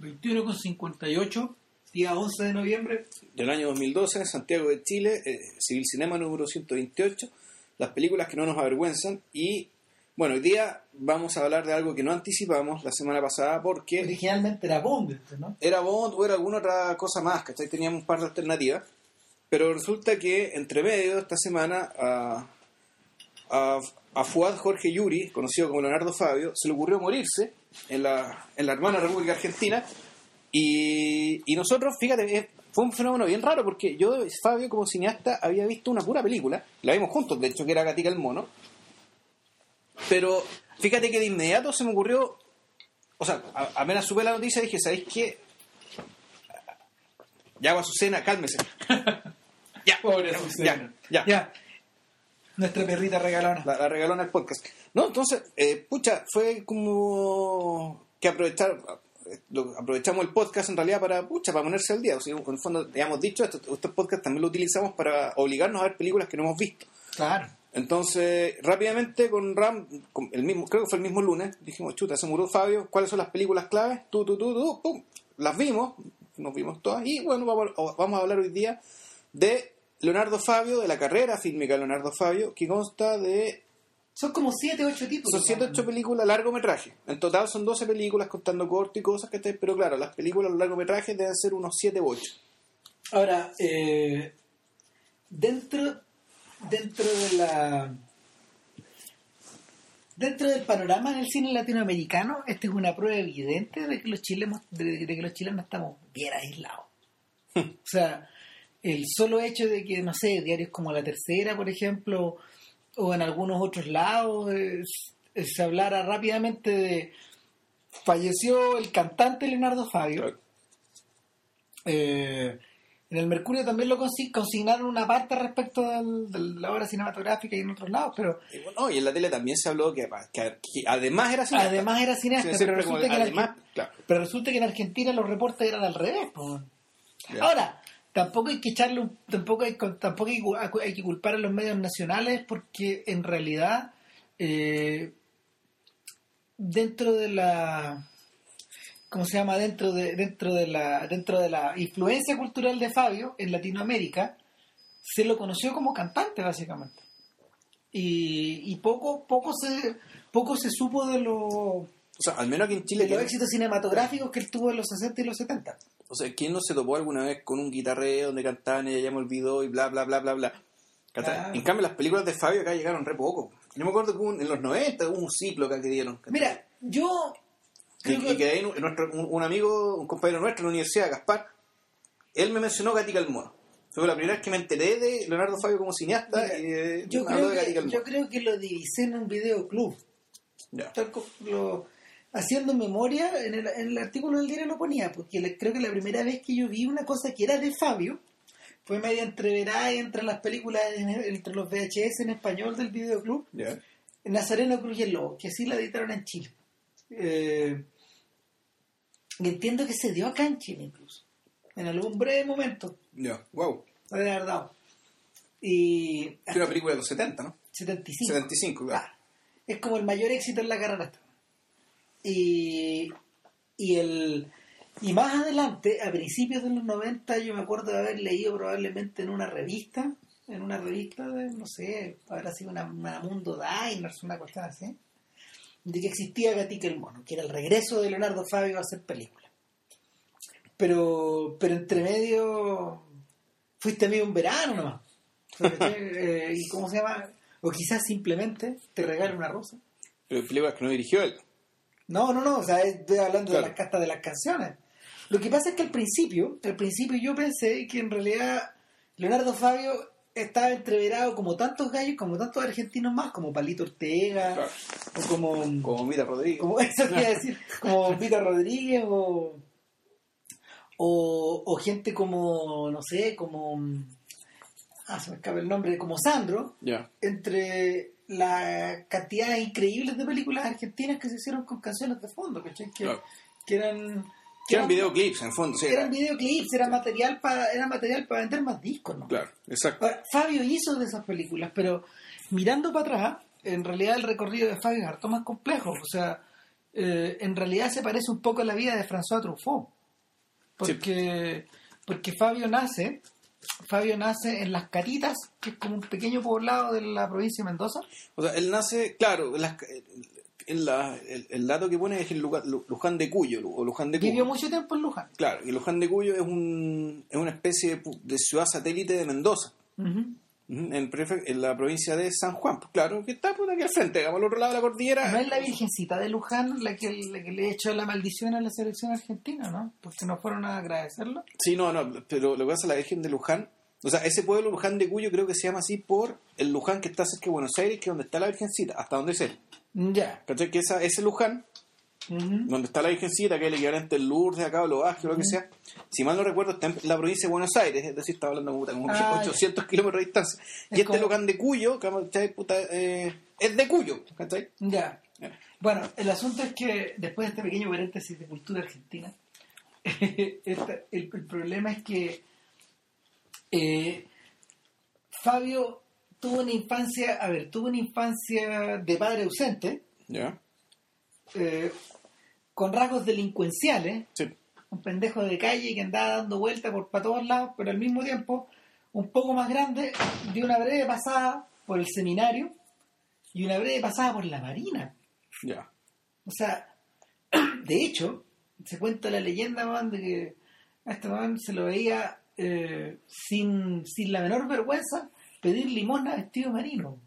21,58, día 11 de noviembre. Del año 2012, en Santiago de Chile, eh, Civil Cinema número 128, las películas que no nos avergüenzan. Y bueno, hoy día vamos a hablar de algo que no anticipamos la semana pasada porque Originalmente era Bond, este, ¿no? era Bond o era alguna otra cosa más, ¿cachai? Teníamos un par de alternativas. Pero resulta que entre medio esta semana a, a, a Fuad Jorge Yuri, conocido como Leonardo Fabio, se le ocurrió morirse en la, en la hermana República Argentina. Y, y nosotros, fíjate, fue un fenómeno bien raro porque yo, Fabio, como cineasta, había visto una pura película, la vimos juntos, de hecho, que era Gatica el Mono. Pero fíjate que de inmediato se me ocurrió, o sea, a- apenas supe la noticia dije, ¿sabéis qué? Ya, Azucena, cálmese. ya, Pobre ya, ya, Ya. Nuestra perrita regalona. La, la regaló en el podcast. No, entonces, eh, pucha, fue como que aprovechar, aprovechamos el podcast en realidad para, pucha, para ponerse al día. O sea, en el fondo, ya hemos dicho, esto- este podcast también lo utilizamos para obligarnos a ver películas que no hemos visto. Claro. Entonces, rápidamente con Ram, con el mismo, creo que fue el mismo lunes, dijimos, chuta, se murió Fabio, ¿cuáles son las películas claves? Tú, tú, tú, tú, pum, las vimos, nos vimos todas, y bueno, vamos, a- vamos a hablar hoy día de Leonardo Fabio, de la carrera fílmica de Leonardo Fabio, que consta de Son como 7, 8 tipos. son 7 8 películas largometraje. En total son 12 películas contando corto y cosas que te, pero claro, las películas largometrajes deben ser unos 7 u 8. Ahora, eh, dentro, dentro de la. Dentro del panorama del cine latinoamericano, esta es una prueba evidente de que los chilenos, de, de que los chilenos estamos bien aislados. o sea, el solo hecho de que, no sé, diarios como La Tercera, por ejemplo, o en algunos otros lados, se hablara rápidamente de falleció el cantante Leonardo Fabio. Eh, en el Mercurio también lo consi- consignaron una parte respecto del- de la obra cinematográfica y en otros lados, pero Y, bueno, y en la tele también se habló que, que- que además era cineasta. además era cineasta. Sí, pero, como resulta que además, claro. pero resulta que en Argentina los reportes eran al revés. Ahora, tampoco hay que echarle tampoco hay, tampoco hay, que- culpar a los medios nacionales porque en realidad eh, dentro de la ¿cómo se llama? dentro de dentro de la dentro de la influencia cultural de Fabio en Latinoamérica se lo conoció como cantante básicamente y, y poco poco se poco se supo de los O sea, al menos aquí en Chile, los ¿quién, éxitos cinematográficos que él tuvo en los 60 y los 70 o sea, ¿quién no se topó alguna vez con un guitarreo donde cantaban y ella ya me olvidó y bla, bla, bla, bla, bla? Claro. En cambio, las películas de Fabio acá llegaron re poco. Yo me acuerdo que un- en los 90 hubo un ciclo acá que dieron. mira yo Y, creo y que- ahí nuestro- un, un amigo, un compañero nuestro en la universidad, Gaspar, él me mencionó Gatica el Mono. Fue la primera vez que me enteré de Leonardo Fabio como cineasta Mira, y eh, yo, creo que, yo creo que lo divisé en un videoclub. Ya. Lo- haciendo memoria, en el, en el artículo del diario lo ponía, porque creo que la primera vez que yo vi una cosa que era de Fabio fue media entreverada entre las películas, en- entre los VHS en español del videoclub, Ya. Nazareno Cruz y el Lobo, que así la editaron en Chile. Eh, y entiendo que se dio acá en Chile incluso, en algún breve momento, Ya. Wow. de verdad. Y Es una película de los 70, ¿no? 75. 75, claro. Es como el mayor éxito en la carrera. Y, y el y más adelante, a principios de los 90, yo me acuerdo de haber leído probablemente en una revista, en una revista de, no sé, habrá sido una, una Mundo Diners, una cosa así, de que existía Gatica el Mono, que era el regreso de Leonardo Fabio a hacer películas. Pero, pero entre medio fuiste medio un verano nomás. Eh, ¿Y cómo se llama? O quizás simplemente te regala una rosa. Pero películas que no dirigió él. No, no, no, o sea, estoy hablando Claro. de las castas de las canciones. Lo que pasa es que al principio, al principio yo pensé que en realidad Leonardo Fabio estaba entreverado como tantos gallos, como tantos argentinos más, como Palito Ortega, Claro. o como, Como Mita Rodríguez. como eso quería decir, como Vita Rodríguez, o, o, o gente como, no sé, como, ah, se me escapa el nombre, como Sandro, entre la cantidad increíbles de películas argentinas que se hicieron con canciones de fondo, ¿cachai? Que, Claro. que eran... Que eran videoclips, en fondo, sí. Eran videoclips, era material para era material para vender más discos, ¿no? Claro, exacto. Ahora, Fabio hizo de esas películas, pero mirando para atrás, en realidad el recorrido de Fabio es harto más complejo. O sea, eh, en realidad se parece un poco a la vida de François Truffaut. Porque, porque Fabio nace, Fabio nace en Las Caritas, que es como un pequeño poblado de la provincia de Mendoza. O sea, él nace, claro, las- en la- el, el dato que pone es el lugar- Luján de Cuyo, o Luján de Cuyo. Vivió mucho tiempo en Luján. Claro, y Luján de Cuyo es, un, es una especie de, ciudad satélite de Mendoza, en, en la provincia de San Juan. Pues claro, que está puta aquí al frente, digamos, al otro lado de la cordillera. No es la virgencita de Luján la que, la que le echó la maldición a la selección argentina, ¿no? Porque no fueron a agradecerlo. Sí, no, no, pero lo que pasa es la Virgen de Luján. O sea, ese pueblo Luján de Cuyo creo que se llama así por el Luján que está cerca de Buenos Aires, que es donde está la Virgencita, hasta donde sé. Ya. ¿Cachai? Que esa, ese Luján, Donde está la Virgencita, que es el equivalente del Lourdes acá, o lo Bajes, o lo que sea, si mal no recuerdo, está en la provincia de Buenos Aires, es decir, está hablando como, como Ah, 800 kilómetros de distancia. Y Es este como- Luján de Cuyo, ¿cachai? Puta, eh, es de Cuyo, ¿cachai? Ya. Bueno, el asunto es que después de este pequeño paréntesis de cultura argentina, el problema es que eh, Fabio tuvo una infancia, a ver, tuvo una infancia de padre ausente, Ya, eh, con rasgos delincuenciales, sí. un pendejo de calle que andaba dando vueltas por para todos lados, pero al mismo tiempo un poco más grande, dio una breve pasada por el seminario y una breve pasada por la marina. Ya. O sea, de hecho, se cuenta la leyenda, man, de que a este man se lo veía eh, sin, sin la menor vergüenza pedir limosna vestido marino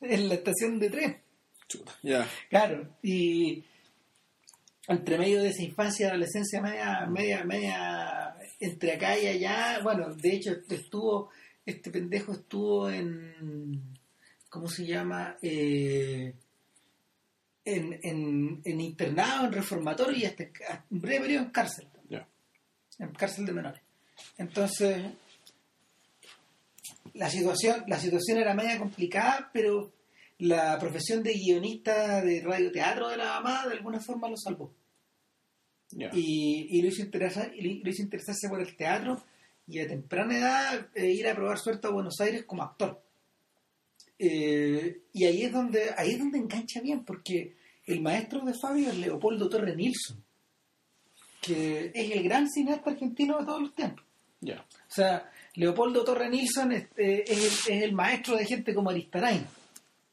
en la estación de tren. Chuta. Ya. Claro, y entre medio de esa infancia y adolescencia media, media, media, entre acá y allá, bueno, de hecho estuvo, este pendejo estuvo en, ¿cómo se llama? Eh, en, en, en internado, en reformatorio y hasta hasta un breve periodo en cárcel, en cárcel de menores. Entonces, la situación, la situación era media complicada, pero la profesión de guionista de radioteatro de la mamá de alguna forma lo salvó. Y, y lo, hizo interesar, y lo hizo interesarse por el teatro y a temprana edad eh, ir a probar suerte a Buenos Aires como actor. Eh, y ahí es donde ahí es donde engancha bien, porque el maestro de Fabio es Leopoldo Torre Nilsson, que es el gran cineasta argentino de todos los tiempos. O sea, Leopoldo Torre Nilsson este, es, el, es el maestro de gente como Aristarain.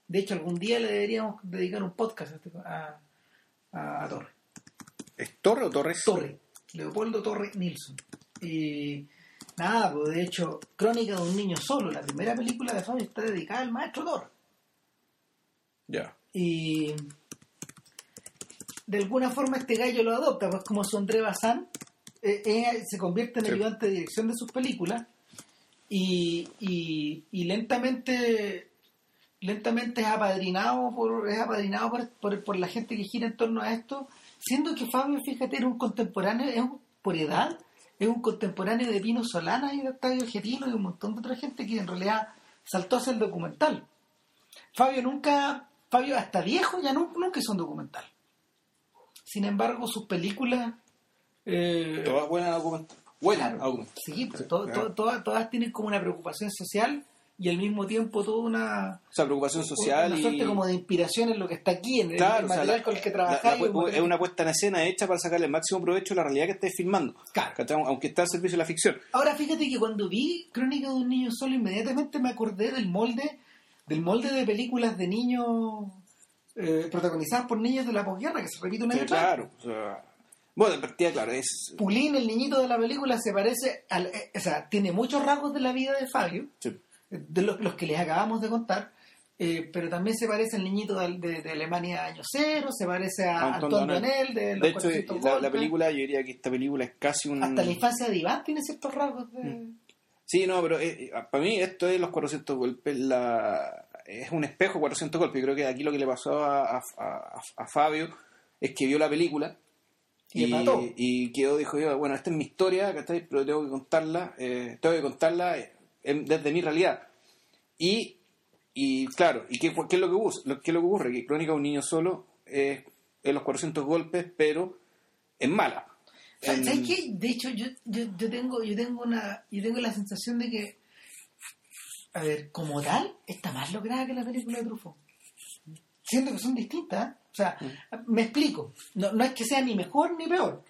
De hecho, algún día le deberíamos dedicar un podcast a, este- a, a- Torre. ¿Es Torre o Torres? Torre, Leopoldo Torre Nilsson. Y nada, pues de hecho, Crónica de un niño solo, la primera película de Fabio está dedicada al maestro Torre. Ya. Y de alguna forma este gallo lo adopta, pues como Sondre Bazán eh, eh, se convierte en Sí. ayudante de dirección de sus películas y, y, y lentamente lentamente es apadrinado por es apadrinado por, por, por la gente que gira en torno a esto siendo que Fabio fíjate era un contemporáneo es un- por edad es un contemporáneo de Pino Solana y de Octavio Getino y un montón de otra gente que en realidad saltó a hacer el documental Fabio nunca Fabio hasta viejo ya nunca, nunca hizo un documental sin embargo sus películas eh, Todas buenas argumentos. Buenas Claro, argumentos. sí, to- todas, todas tienen como una preocupación social y al mismo tiempo toda una, O sea, preocupación social una y... suerte como de inspiración en lo que está aquí, en el- Claro, el, o sea, material la- con el que trabajáis. material es una puesta en escena hecha para sacarle el máximo provecho a la realidad que estáis filmando. Claro. Aunque está al servicio de la ficción. Ahora fíjate que cuando vi Crónica de un niño solo, inmediatamente me acordé del molde, del molde de películas de niños eh, protagonizadas por niños de la posguerra, que se repite una Sí, vez claro. O sea, bueno, de partida, claro, es... Pulín, el niñito de la película, se parece al, eh, o sea, tiene muchos rasgos de la vida de Fabio, sí. De los, los que les acabamos de contar, eh, pero también se parece al niñito de, de- de Alemania año cero, se parece a Anton Anton Donel de los De hecho, 400 la, película, yo diría que esta película es casi un... Hasta la infancia de Iván tiene ciertos rasgos de... Mm. Sí, no, pero eh, para mí esto es los 400 golpes, la, es un espejo 400 golpes. Yo creo que aquí lo que le pasó a, a- a- a Fabio es que vio la película Y mató. y quedó, dijo yo, bueno, esta es mi historia, ¿cachai? pero tengo que contarla, eh, tengo que contarla eh, en- desde mi realidad. Y, y claro, ¿y qué, qué es lo que, ocurre? Lo, qué es lo que ocurre? Que Crónica de un niño solo es, es los 400 golpes, pero es mala. ¿Sabes En- sabes qué? De hecho, yo, yo, yo tengo yo tengo una yo tengo la sensación de que, a ver, como tal, está más lograda que la película de Truffaut. siendo que son distintas. ¿eh? O sea, me explico. No, no es que sea ni mejor ni peor.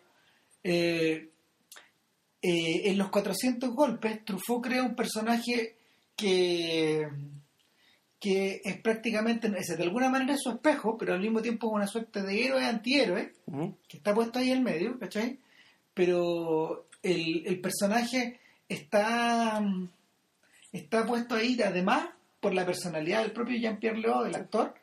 Eh, eh, en los 400 golpes, Truffaut crea un personaje que, que es prácticamente, es de alguna manera es su espejo, pero al mismo tiempo es una suerte de héroe antihéroe, que está puesto ahí en medio, ¿cachai? Pero el, el personaje está, está puesto ahí, además, por la personalidad del propio Jean-Pierre Léo, del actor,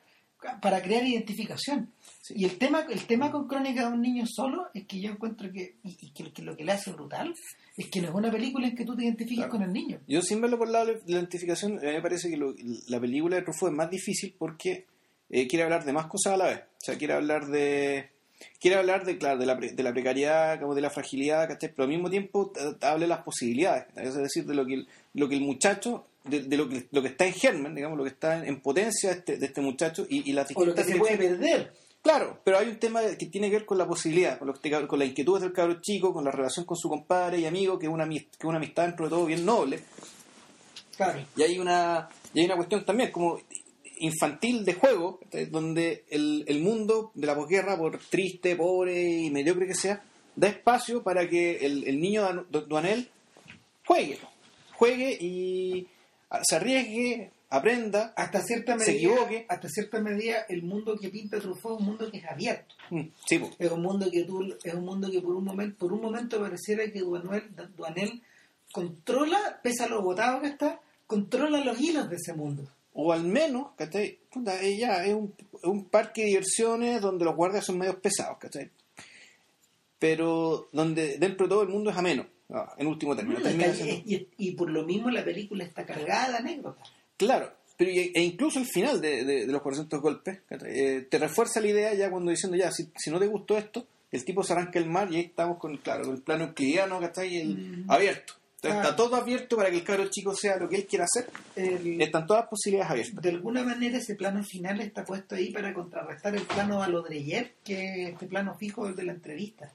para crear identificación. Sí. Y el tema, el tema con Crónica de un niño solo es que yo encuentro que, y, y que, que lo que le hace brutal, es que no es una película en que tú te identifiques Claro. con el niño. Yo sin verlo por el lado de la identificación, a mí me parece que lo- la película de Truffaut es más difícil porque eh, quiere hablar de más cosas a la vez. O sea, quiere hablar de... Quiere hablar de, claro, de la, pre- de la precariedad, como de la fragilidad, ¿cachai? pero al mismo tiempo eh, habla de las posibilidades, ¿cachai? es decir, de lo que el, lo que el muchacho, de, de lo, que, lo que está en germen, digamos, lo que está en, en potencia de este, de este muchacho y, y las O lo que se puede perder. Claro, pero hay un tema que tiene que ver con la posibilidad, con, lo que te- con la inquietud del cabro chico, con la relación con su compadre y amigo, que es una, que es una amistad dentro de todo bien noble. Claro. Y hay una, y hay una cuestión también como infantil de juego, ¿cachai? donde el, el mundo de la posguerra, por triste, pobre y mediocre que sea, da espacio para que el, el niño Duanel juegue, juegue y se arriesgue, aprenda. Hasta cierta Se equivoque. hasta cierta medida, el mundo que pinta Truffaut es un mundo que es abierto. Mm, Sí. Es un mundo que tú, es un mundo que por un momento, por un momento pareciera que Duanel, Duanel controla, pese a lo botado que está, controla los hilos de ese mundo. O al menos, ¿cachai? Puta, es un, es un parque de diversiones donde los guardias son medios pesados, ¿cachai? Pero donde dentro de todo el mundo es ameno, ah, en último término. Está- siendo- y, y por lo mismo la película está cargada de anécdotas. Claro, pero y- e incluso el final de, de- de los 400 golpes. Eh, te refuerza la idea ya cuando diciendo ya, si, si no te gustó esto, el tipo se arranca el mar y ahí estamos con, claro, el plano euclidiano, ¿cachai? El, Mm. Abierto. Entonces, Claro. está todo abierto para que el cabro chico sea lo que él quiera hacer. El- Están todas las posibilidades abiertas. de alguna manera ese plano final está puesto ahí para contrarrestar el plano a lo Dreyer, que es este plano fijo del de la entrevista.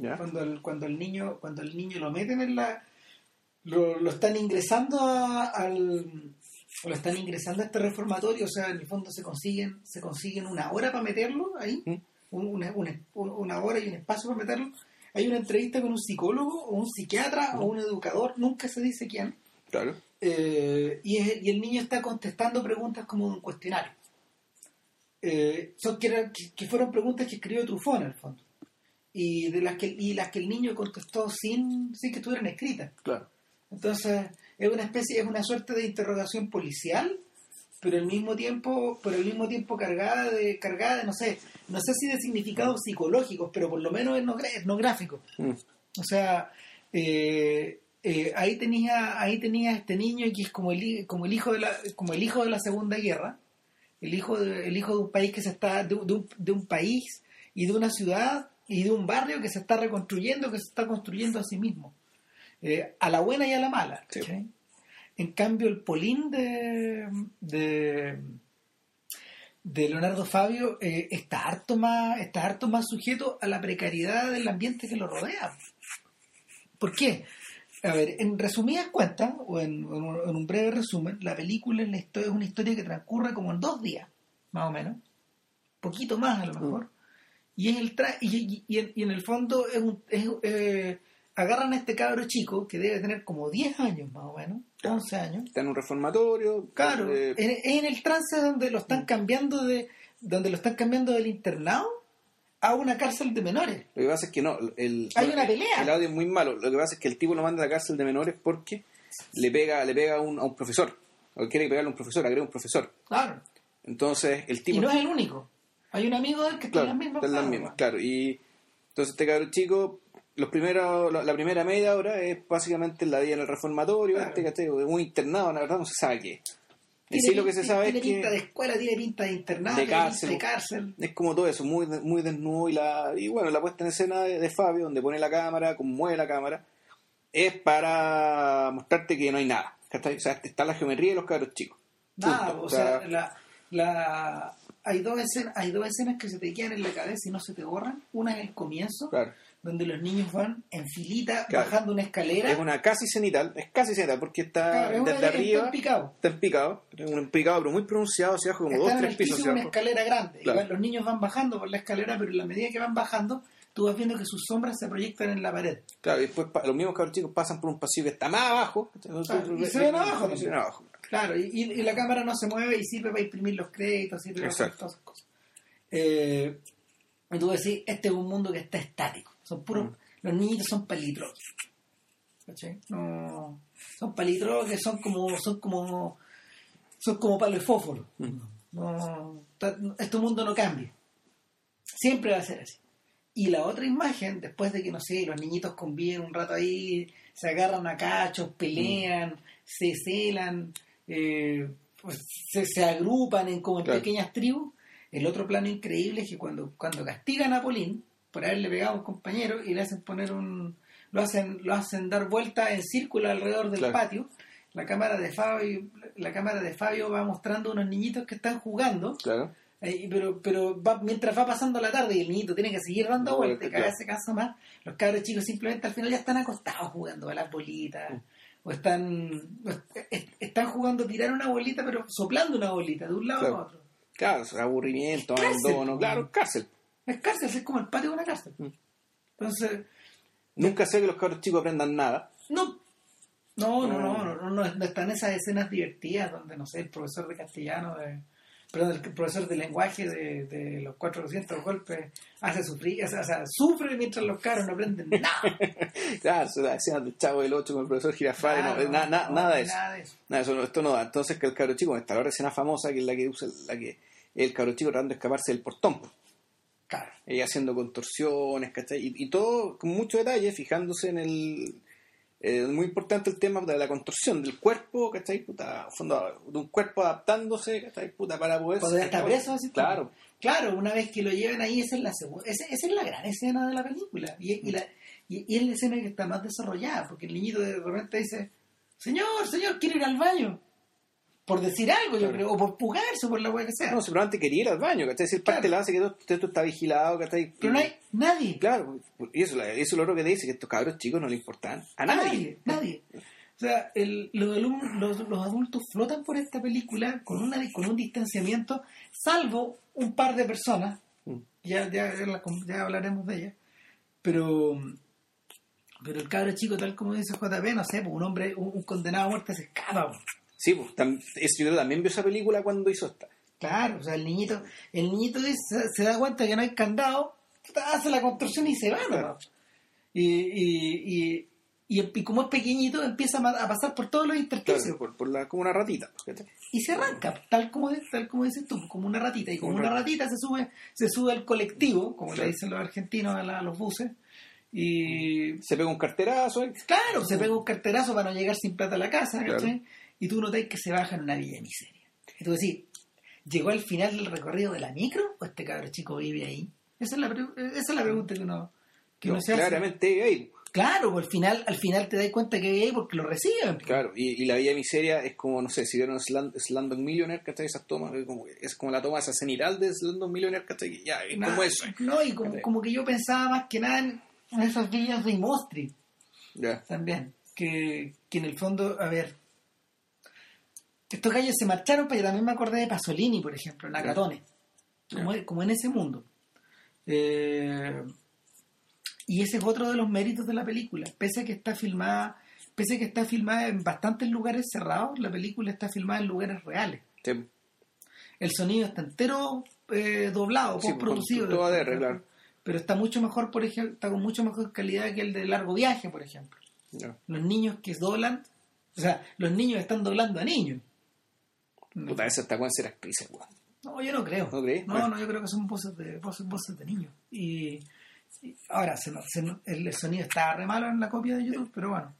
¿Ya? cuando el, cuando el niño cuando el niño lo meten en la lo, lo están ingresando a- al lo están ingresando a este reformatorio o sea en el fondo se consiguen se consiguen una hora para meterlo ahí ¿Mm? un- una, una, una hora y un espacio para meterlo hay una entrevista con un psicólogo o un psiquiatra o un educador nunca se dice quién Claro. eh, y, es- y el niño está contestando preguntas como un cuestionario. Eh, son que, eran- que- que fueron preguntas que escribió Truffaut en el fondo. Y, de las que, y las que el niño contestó sin, sin que estuvieran escritas. Claro. Entonces, es una especie, es una suerte de interrogación policial, pero al mismo tiempo, pero al mismo tiempo cargada de, cargada de, no sé, no sé si de significados psicológicos, pero por lo menos etnográficos. Mm. O sea, eh, eh, ahí tenía ahí tenía este niño que es como el, como el hijo de la como el hijo de la Segunda Guerra, el hijo de, el hijo de un país que se está de, de un, de un país y de una ciudad y de un barrio que se está reconstruyendo, que se está construyendo a sí mismo, Eh, a la buena y a la mala. En cambio, el Polín de, de, de Leonardo Fabio eh, está harto más está harto más sujeto a la precariedad del ambiente que lo rodea. ¿Por qué? A ver, en resumidas cuentas, o en, en un, en un breve resumen, la película es, la historia, es una historia que transcurre como en dos días, más o menos. Poquito más a lo mejor. Y, es el tra- y, y- y en, y en el fondo es un, es, eh, agarran a este cabro chico que debe tener como 10 años más o menos, 11 años. Está en un reformatorio. Claro, eh, en, es en el trance donde lo están cambiando de donde lo están cambiando del internado a una cárcel de menores. Lo que pasa es que no. El, Hay una el- pelea. El audio es muy malo. Lo que pasa es que el tipo lo manda a la cárcel de menores porque le pega, le pega a un, a un profesor. O quiere pegarle a un profesor, agrega un profesor. Claro. Entonces el tipo. Y no es el único. Hay un amigo del que está claro, en las mismas. están las mismas, claro. Y entonces este cabrón chico, los primeros, la, la primera media hora es básicamente la vida en el reformatorio, Claro. este, un internado, la verdad no se sabe qué. En Tiene sí lo que se sabe es tiene que pinta de escuela, tiene pinta de internado, De cárcel. de cárcel. es como todo eso, muy, muy desnudo y la y bueno, la puesta en escena de, de Fabio, donde pone la cámara, como mueve la cámara, es para mostrarte que no hay nada. ¿cachai? O sea, está la geometría de los cabros chicos. Nada, Punto. o sea, la, la, hay dos escenas, hay dos escenas que se te quedan en la cabeza y no se te borran. Una es el comienzo, Claro. donde los niños van en filita Claro. bajando una escalera. Es una casi cenital, es casi cenital porque está Claro, es desde de- arriba, está en picado. está en picado, es un picado pero muy pronunciado hacia abajo, como dos, tres pisos piso hacia una escalera grande. Igual los niños van bajando por la escalera, pero en la medida que van bajando, tú vas viendo que sus sombras se proyectan en la pared. Claro, y después los mismos cabros chicos pasan por un pasillo que está más abajo. Y se ven abajo y se ven abajo. Claro, y, y- la cámara no se mueve y sirve para imprimir los créditos, sirve para hacer Exacto. todas esas cosas. Eh, y tú decís, este es un mundo que está estático. Son puros, Mm. Los niñitos son palitros. ¿Cachai? No, son palitros que son como, son como, son como palo de fósforo. Mm. No, este mundo no cambia. Siempre va a ser así. Y la otra imagen, después de que, no sé, los niñitos conviven un rato ahí, se agarran a cachos, pelean, se celan, eh, pues, se, se agrupan en, como en Claro. pequeñas tribus. El otro plano increíble es que cuando, cuando castigan a Polín por haberle pegado a un compañero y le hacen poner un... lo hacen, lo hacen dar vuelta en círculo alrededor del Claro. patio, la cámara de Fabio, la cámara de Fabio va mostrando unos niñitos que están jugando Claro. eh, pero pero va- mientras va pasando la tarde y el niñito tiene que seguir dando No, vueltas y cada vez se cansa más, los cabros chicos simplemente al final ya están acostados jugando a las bolitas. Mm. O están, están jugando a tirar una bolita, pero soplando una bolita de un lado Claro. a otro. Claro, aburrimiento, abandono, claro, cárcel. Es cárcel, es como el patio de una cárcel. Mm. Entonces, Nunca sé que los cabros chicos aprendan nada. no. No, no, no, No. no, no, no, no están esas escenas divertidas donde, no sé, el profesor de castellano, de, perdón, el profesor de lenguaje de, de los 400 golpes hace sufrir, o sea, o sea, sufre mientras los caros no aprenden nada. Claro, se las escenas del chavo del 8 con el profesor Girafales, no, Claro, na- na- no, nada de eso. Nada de eso. Nada, eso no- esto no da. Entonces que el cabro chico, está la escena famosa que es la que usa la que el cabro chico tratando de escaparse del portón. Claro. ella haciendo contorsiones, ¿cachai? Y, y todo con mucho detalle, fijándose en el... eh, muy importante el tema de la contorsión del cuerpo, ¿cachai? Puta, fondo, de un cuerpo adaptándose, ¿cachai? Puta, para poder... Cuando ya está preso, así Claro. Claro, una vez que lo lleven ahí, esa es la segunda, esa, esa es la gran escena de la película. Y, y la, y, y es la escena que está más desarrollada, porque el niñito de repente dice, señor, señor, quiero ir al baño. Por decir algo, yo Claro. creo, o por pugarse, por la hueá que sea. No, simplemente quería ir al baño, ¿cachai? Si el parte Claro. la hace que todo esto está vigilado, ¿cachai? Pero no hay nadie. Claro, y eso, eso es lo otro que te dice, que estos cabros chicos no le importan a A nadie. nadie, nadie. O sea, el- los, los, los adultos flotan por esta película con, una, con un distanciamiento, salvo un par de personas, Mm. ya, ya, ya hablaremos de ellas, pero, pero el cabro chico, tal como dice JP, no sé, pues un hombre, un, un condenado a muerte se escapa. Sí, pues, tam- yo creo que también vio esa película cuando hizo esta. Claro, o sea, el niñito, el niñito dice- se, da cuenta que no hay candado, hace la construcción y se va, Claro. ¿no? Y, y, y, y, y como es pequeñito, empieza a pasar por todos los intersticios. Claro, por, por la, como una ratita. y se arranca, tal como, tal como dices tú, como una ratita. Y como Una ratita se sube, se sube al colectivo, como Claro. le dicen los argentinos a, la- a los buses. Y Se pega un carterazo, ¿eh? claro, se pega un carterazo para no llegar sin plata a la casa. ¿cachai? Y tú notas que se baja en una villa de miseria. Y tú decís, ¿llegó al final del recorrido de la micro o este cabro chico vive ahí? Esa es la, esa es la pregunta que uno, que uno No, se hace. claramente gay. Claro, pues al final, al final te das cuenta que vive ahí porque lo reciben. Claro, y, y la Villa Miseria es como, no sé, si vieron Slumdog Millionaire, ¿cachai? Esas tomas, es como, es como la toma esa cenital de Slumdog Millionaire, ¿cachai? Ya, es como eso. No, y como, como que yo pensaba más que nada en, en esas villas de Imostri Ya. también. Que, que en el fondo, a ver, estos gallos se marcharon, pero yo también me acordé de Pasolini, por ejemplo, Nakatone. Ya. Como, como en ese mundo. Eh, y ese es otro de los méritos de la película. Pese a que está filmada, pese a que está filmada en bastantes lugares cerrados, la película está filmada en lugares reales. Sí. El sonido está entero eh, doblado, Sí, postproducido. con todo ADR, claro. Pero está mucho mejor, por ejemplo, está con mucho mejor calidad que el de largo viaje, por ejemplo. Los niños que doblan, o sea, los niños están doblando a niños. Puta, esa está con ser actriz, weón. No, yo no creo. ¿No crees? No, Bueno. no, yo creo que son voces de, voces, voces de niños. Y, y ahora, se, no- se no- el, el sonido está re malo en la copia de YouTube, pero bueno.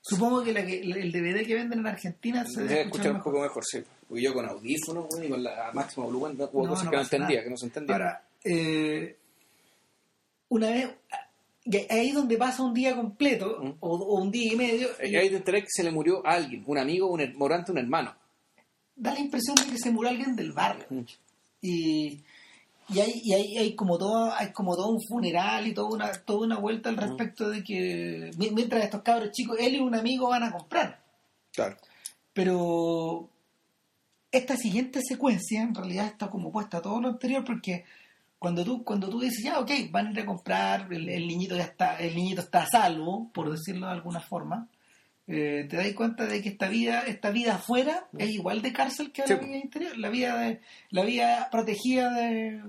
Supongo que, la que el DVD que venden en Argentina se Debe escuchar un poco mejor, sí. Porque yo con audífonos, weón, y con la máxima volumen, hubo No, cosas no que no entendía, nada. que no se entendía. Ahora, eh, una vez, ahí es donde pasa un día completo, Mm. o, o un día y medio, Y ahí te enteré que se le murió a alguien, un amigo, un morante, un hermano. Da la impresión de que se murió alguien del barrio. Mm. Y, y hay, y hay, hay como todo, hay como todo un funeral y toda una, toda una vuelta al respecto de que mi- mientras estos cabros chicos, él y un amigo van a comprar. Claro. Pero esta siguiente secuencia en realidad está como puesta a todo lo anterior porque cuando tú, cuando tú dices, ya, ok, van a ir a comprar, el, el niñito ya está, el niñito está a salvo, por decirlo de alguna forma, eh, te das cuenta de que esta vida, esta vida afuera es igual de cárcel que Sí, la vida interior, la vida de, la vida protegida de-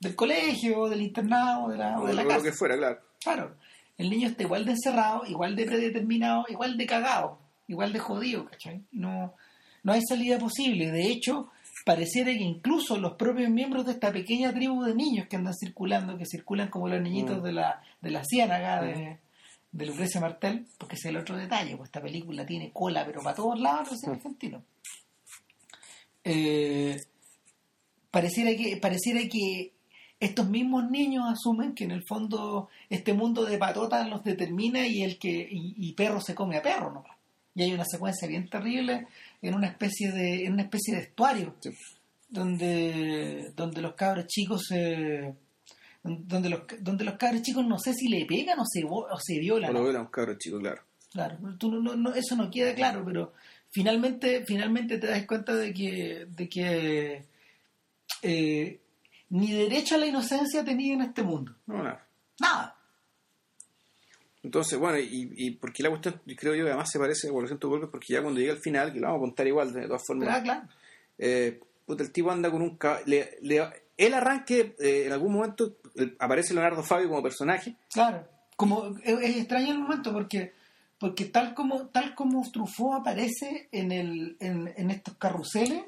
del colegio, del internado, de la, o de la lo casa. que fuera, claro. Claro, el niño está igual de encerrado, igual de predeterminado, igual de cagado, igual de jodido, ¿cachai? No, no hay salida posible. De hecho, pareciera que incluso los propios miembros de esta pequeña tribu de niños que andan circulando, que circulan como los niñitos Mm. de la, de la ciénaga de, de Lucrecia Martel, porque ese es el otro detalle, pues esta película tiene cola, pero para todos lados es argentino. Eh, pareciera que pareciera que estos mismos niños asumen que en el fondo este mundo de patotas los determina y el que y, y perro se come a perro ¿no? y hay una secuencia bien terrible en una especie de en una especie de estuario Sí. donde donde los cabros chicos se donde los donde los cabros chicos no sé si le pegan o se o se violan O lo vieron un cabro chico, claro. Claro, tú no- no- eso no queda claro, pero finalmente, finalmente te das cuenta de que, de que eh, ni derecho a la inocencia tenía en este mundo. No, nada. Nada. Entonces, bueno, y, y porque la cuestión, creo yo, además se parece a Evolución tu golpe, porque ya cuando llega al final, que lo vamos a contar igual, de todas formas, Claro, claro. eh, puta, el tipo anda con un le, le- el arranque, eh, en algún momento eh, aparece Leonardo Fabio como personaje, Claro. Como, es, es extraño el momento porque, porque tal como, tal como Truffaut aparece en, el, en, en estos carruseles,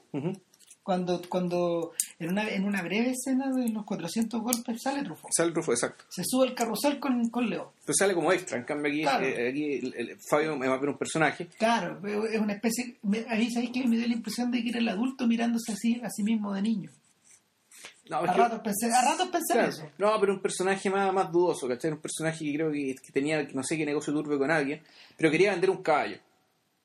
cuando, cuando en, una, en una breve escena de los 400 golpes sale Truffaut. sale Rufo, exacto. Se sube el carrusel con, con Leo. Pero sale como extra, en cambio aquí, Claro. eh, aquí el- el Fabio es más bien un personaje. Claro, es una especie. me- Ahí sabéis que me dio la impresión de que era el adulto mirándose así a sí mismo de niño. No, A ratos pensé, a ratos pensé en Claro, eso. No, pero un personaje más, más dudoso, ¿cachai? Un personaje que creo que, que tenía, no sé qué negocio turbio con alguien, pero quería vender un caballo.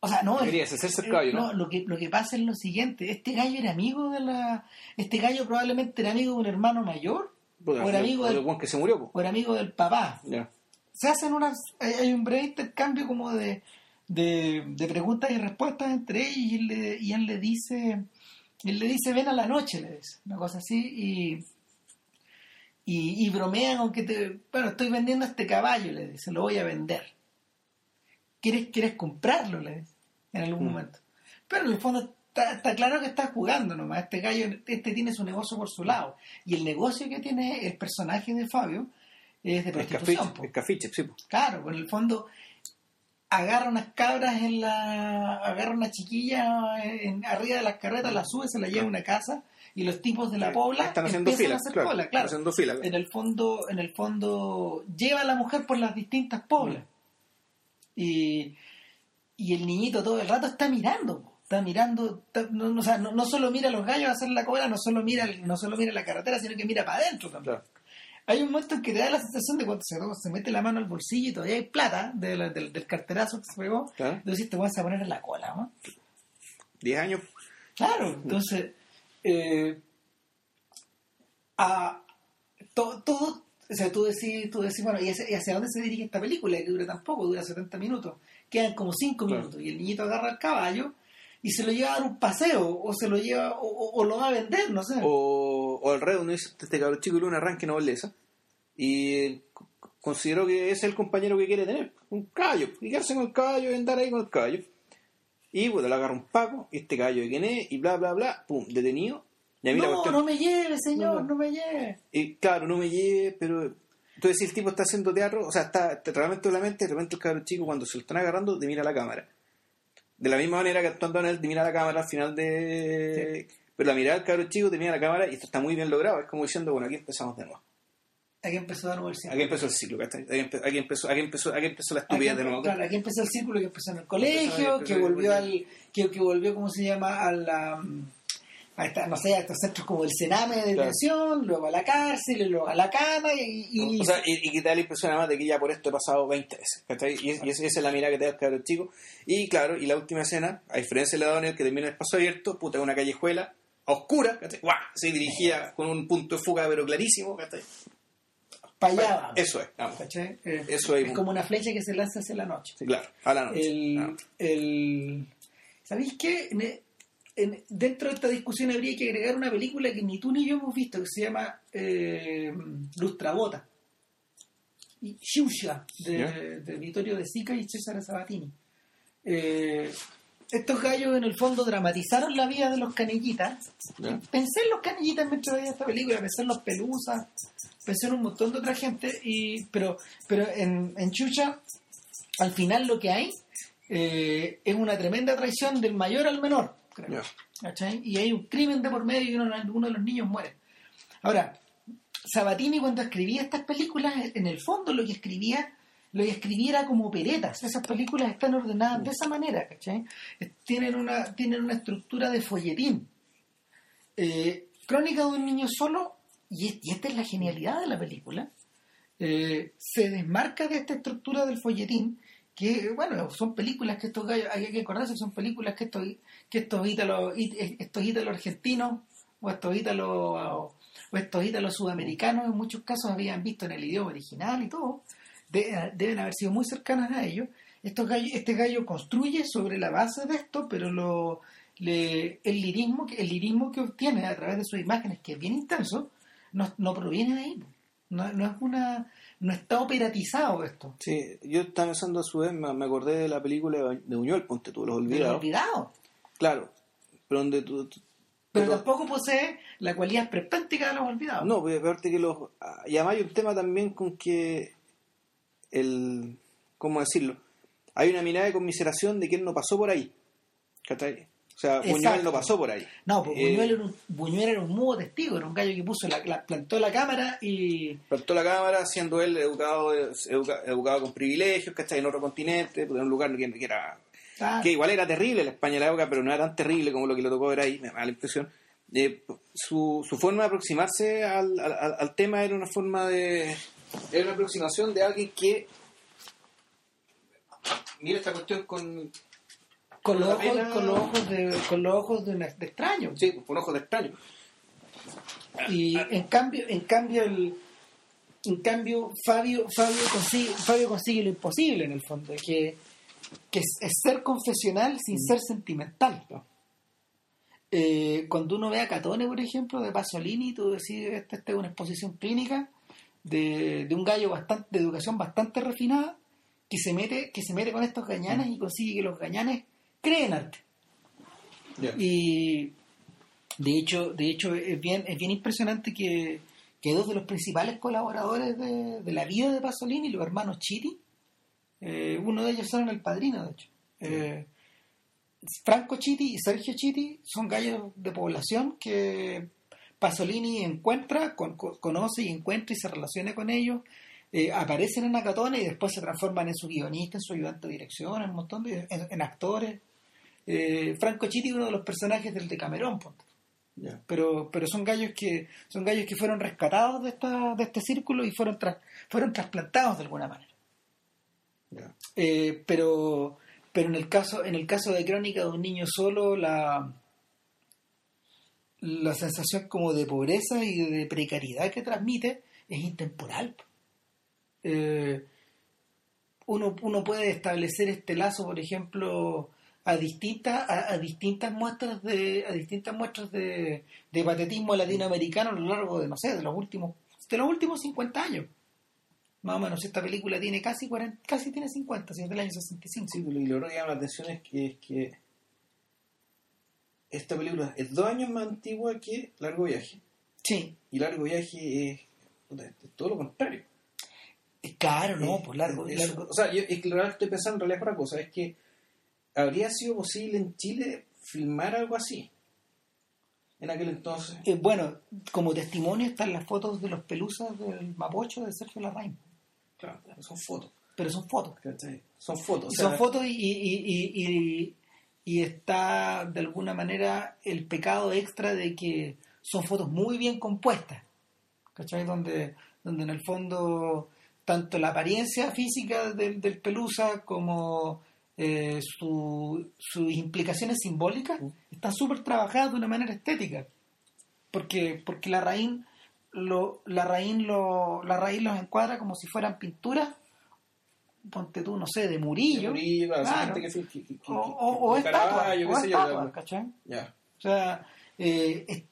O sea, no. Quería deshacerse el caballo, ¿no? lo que, lo que pasa es lo siguiente: este gallo era amigo de la. Este gallo probablemente era amigo de un hermano mayor O era amigo o del- que se murió, po. o era amigo del papá. Se hacen unas. Hay hay un breve intercambio como de, de, de preguntas y respuestas entre ellos y él, le, y él le dice. Él le dice, ven a la noche, le dice. Una cosa así. Y. Y, y bromean aunque te bueno estoy vendiendo este caballo le dice lo voy a vender quieres quieres comprarlo le dice en algún Mm. momento pero en el fondo está, está claro que está jugando nomás este gallo este tiene su negocio por su lado y el negocio que tiene el personaje de Fabio es de El prostitución cafiche, po. el cafiche, sí, claro pues en el fondo agarra unas cabras en la agarra una chiquilla en, arriba de las carretas la sube se la lleva a una casa y los tipos de la pobla Están haciendo empiezan fila, a hacer claro, cola, están claro haciendo fila. claro. en el fondo en el fondo lleva a la mujer por las distintas poblas y, y el niñito todo el rato está mirando está mirando está- no, no, o sea, no, no solo mira a los gallos a hacer la cola no solo mira no solo mira la carretera sino que mira para adentro también Claro. Hay un momento en que te da la sensación de cuando se, se mete la mano al bolsillo y todavía hay plata de la- del, del carterazo que se pegó Claro. entonces te vas a poner en la cola ¿no? Diez años. Claro, entonces, eh, a, to- todo, o sea, tú decís, tú decís bueno, ¿y hacia, y hacia dónde se dirige esta película? Que dura tan poco, dura 70 minutos, quedan como 5 Claro. minutos, y el niñito agarra el caballo y se lo lleva a dar un paseo, o se lo lleva, o, o- o lo va a vender, no sé. O, o al revés, uno dice, este cabrón chico le un arranque nobleza y c- consideró que ese es el compañero que quiere tener, un caballo, y quedarse con el caballo y andar ahí con el caballo. Y bueno, le agarra un paco, y este caballo de quién es, y bla, bla, bla, pum, detenido. Y a mí la no, cuestión- no me lleve, señor, No, no, no. me lleve. Y claro, no me lleve, pero. Entonces, si el tipo está haciendo teatro, o sea, está, está realmente la mente, de repente el cabrón chico, cuando se lo están agarrando, te mira a la cámara. De la misma manera que actuando en él, mira la cámara al final de. Pero la mirada del cabrón chico te mira a la cámara y esto está muy bien logrado. Es como diciendo, bueno, aquí empezamos de nuevo. Aquí empezó de nuevo el ciclo. Aquí empezó el ciclo. Aquí, empe- aquí empezó, aquí empezó, aquí empezó la estupidez Aquí, de nuevo. claro, aquí empezó el círculo que empezó en el colegio, Empezó- que empezó- volvió al, que, que volvió, ¿cómo se llama? A la, a esta- no sé, a estos centros como el Sename de Claro. detención, luego a la cárcel, y luego a la cana y, y- O sea, y, y que te da la impresión además de que ya por esto he pasado 20 veces. ¿cachai? Y, es- y es- esa es la mirada que te da el cabrón chico. Y claro, y la última escena, a diferencia de la Daniel que termina en el espacio abierto, puta, una callejuela, a oscura, ¿cachai? ¡Guau! se dirigía con un punto de fuga pero clarísimo, ¿cachai? Para allá. Eso es, vamos. ¿cachai? Eh, Eso es. es como una flecha que se lanza hacia la noche. Sí, claro, a la noche. El, Ah. el- ¿Sabéis qué? En- dentro de esta discusión habría que agregar una película que ni tú ni yo hemos visto, que se llama eh, Lustrabota. Y Shusha, de, de Vittorio De Sica y Cesare Sabatini. Eh, estos gallos en el fondo dramatizaron la vida de los canillitas. Pensé en los canillitas mientras veía esta película, pensé en los pelusas, pensé en un montón de otra gente, y, pero, pero en, en Chucha, al final lo que hay eh, es una tremenda traición del mayor al menor, creo. ¿Cachai? Y hay un crimen de por medio y uno, uno de los niños muere. Ahora, Sabatini cuando escribía estas películas, en el fondo lo que escribía, lo que escribía era como operetas. Esas películas están ordenadas de esa manera, Tienen una, tienen una estructura de folletín. Eh, Crónica de un niño solo, y esta es la genialidad de la película, eh, se desmarca de esta estructura del folletín, que, bueno, son películas que estos gallos, hay que acordarse son películas que estos, que estos ítalos, estos argentinos, o estos ítalos, o estos ítalos sudamericanos, en muchos casos habían visto en el idioma original y todo, de- deben haber sido muy cercanas a ellos. Estos gallos, este gallo construye sobre la base de esto, pero lo, le- el, lirismo, el lirismo que obtiene a través de sus imágenes, que es bien intenso, no, no proviene de ahí. No, no es una no está operatizado esto. Sí, yo estaba pensando a su vez, me, acordé de la película de Buñuel, ponte tú, Los Olvidado. Olvidados. olvidado. Claro, pero donde tú... tú- Pero pero- tampoco posee la cualidad prepántica de los olvidados. No, pues aparte que los... ah, Y además hay un tema también con que el... ¿Cómo decirlo? Hay una mirada de conmiseración de que él no pasó por ahí. ¿Cachai? O sea, Buñuel Exacto. no pasó por ahí. No, pues Eh, Buñuel, era un, Buñuel era un mudo testigo, era un gallo que puso la, la- plantó la cámara y Plantó la cámara siendo él educado educa- educado con privilegios, ¿cachai? En otro continente, en un lugar que, que era ah, que igual era terrible la España de la época, pero no era tan terrible como lo que le tocó ver ahí, me da la impresión. Eh, su, su forma de aproximarse al- al tema era una forma de... Era una aproximación de alguien que... Mira esta cuestión con... con, los ojos, pena- con los ojos de con los ojos de, un- de extraño. Sí, con ojos de extraño. Y en cambio, en cambio el en cambio Fabio Fabio consigue Fabio consigue lo imposible en el fondo, que que es, es ser confesional sin ser sentimental. ¿no? Eh, cuando uno ve a Catone, por ejemplo, de Pasolini, tú decís, esta, esta es una exposición clínica de, de un gallo bastante, de educación bastante refinada que se mete, que se mete con estos gañanes y consigue que los gañanes creen arte. Y de hecho, de hecho es bien, es bien impresionante que, que dos de los principales colaboradores de, de la vida de Pasolini, los hermanos Chiti, eh, uno de ellos son el padrino, de hecho. Eh, Franco Chiti y Sergio Chiti son gallos de población que Pasolini encuentra, con- con- conoce y encuentra y se relaciona con ellos. eh, aparecen en Acatone y después se transforman en su guionista, en su ayudante de dirección, en un montón de en, en actores. Eh, Franco Chiti es uno de los personajes del Decamerón, Ya. pero pero son gallos que son gallos que fueron rescatados de esta de este círculo y fueron tras- fueron trasplantados de alguna manera. Eh, pero pero en el caso en el caso de crónica de un niño solo la la sensación como de pobreza y de precariedad que transmite es intemporal Eh, uno, uno puede establecer este lazo por ejemplo a distintas a, a distintas muestras de a distintas muestras de, de patetismo latinoamericano a lo largo de no sé de los últimos de los últimos 50 años. Más o menos esta película tiene casi 40, casi tiene 50 si es del año 65 Sí, lo que logró llamar la atención es que, es que esta película es dos años más antigua que Largo Viaje. sí. Y Largo Viaje es, es todo lo contrario. Claro no Eh, pues largo, es- largo- O sea, yo, es que lo que estoy pensando en realidad es otra cosa, es que habría sido posible en Chile filmar algo así. En aquel entonces. Eh, bueno como testimonio están las fotos de los pelusas del Mapocho de Sergio Larraín Claro, son fotos. pero son fotos ¿cachai? Son fotos. Y o sea, son fotos y, y, y, y- está de alguna manera el pecado extra de que son fotos muy bien compuestas, ¿cachai? Donde, donde en el fondo tanto la apariencia física del, del pelusa como eh, su- sus implicaciones simbólicas están súper trabajadas de una manera estética. porque porque la raíz lo la raíz lo la raíz los encuadra como si fueran pinturas ponte tú no sé de Murillo, De Murillo, claro, esa Claro. gente que, que, que- que- o, o, eh,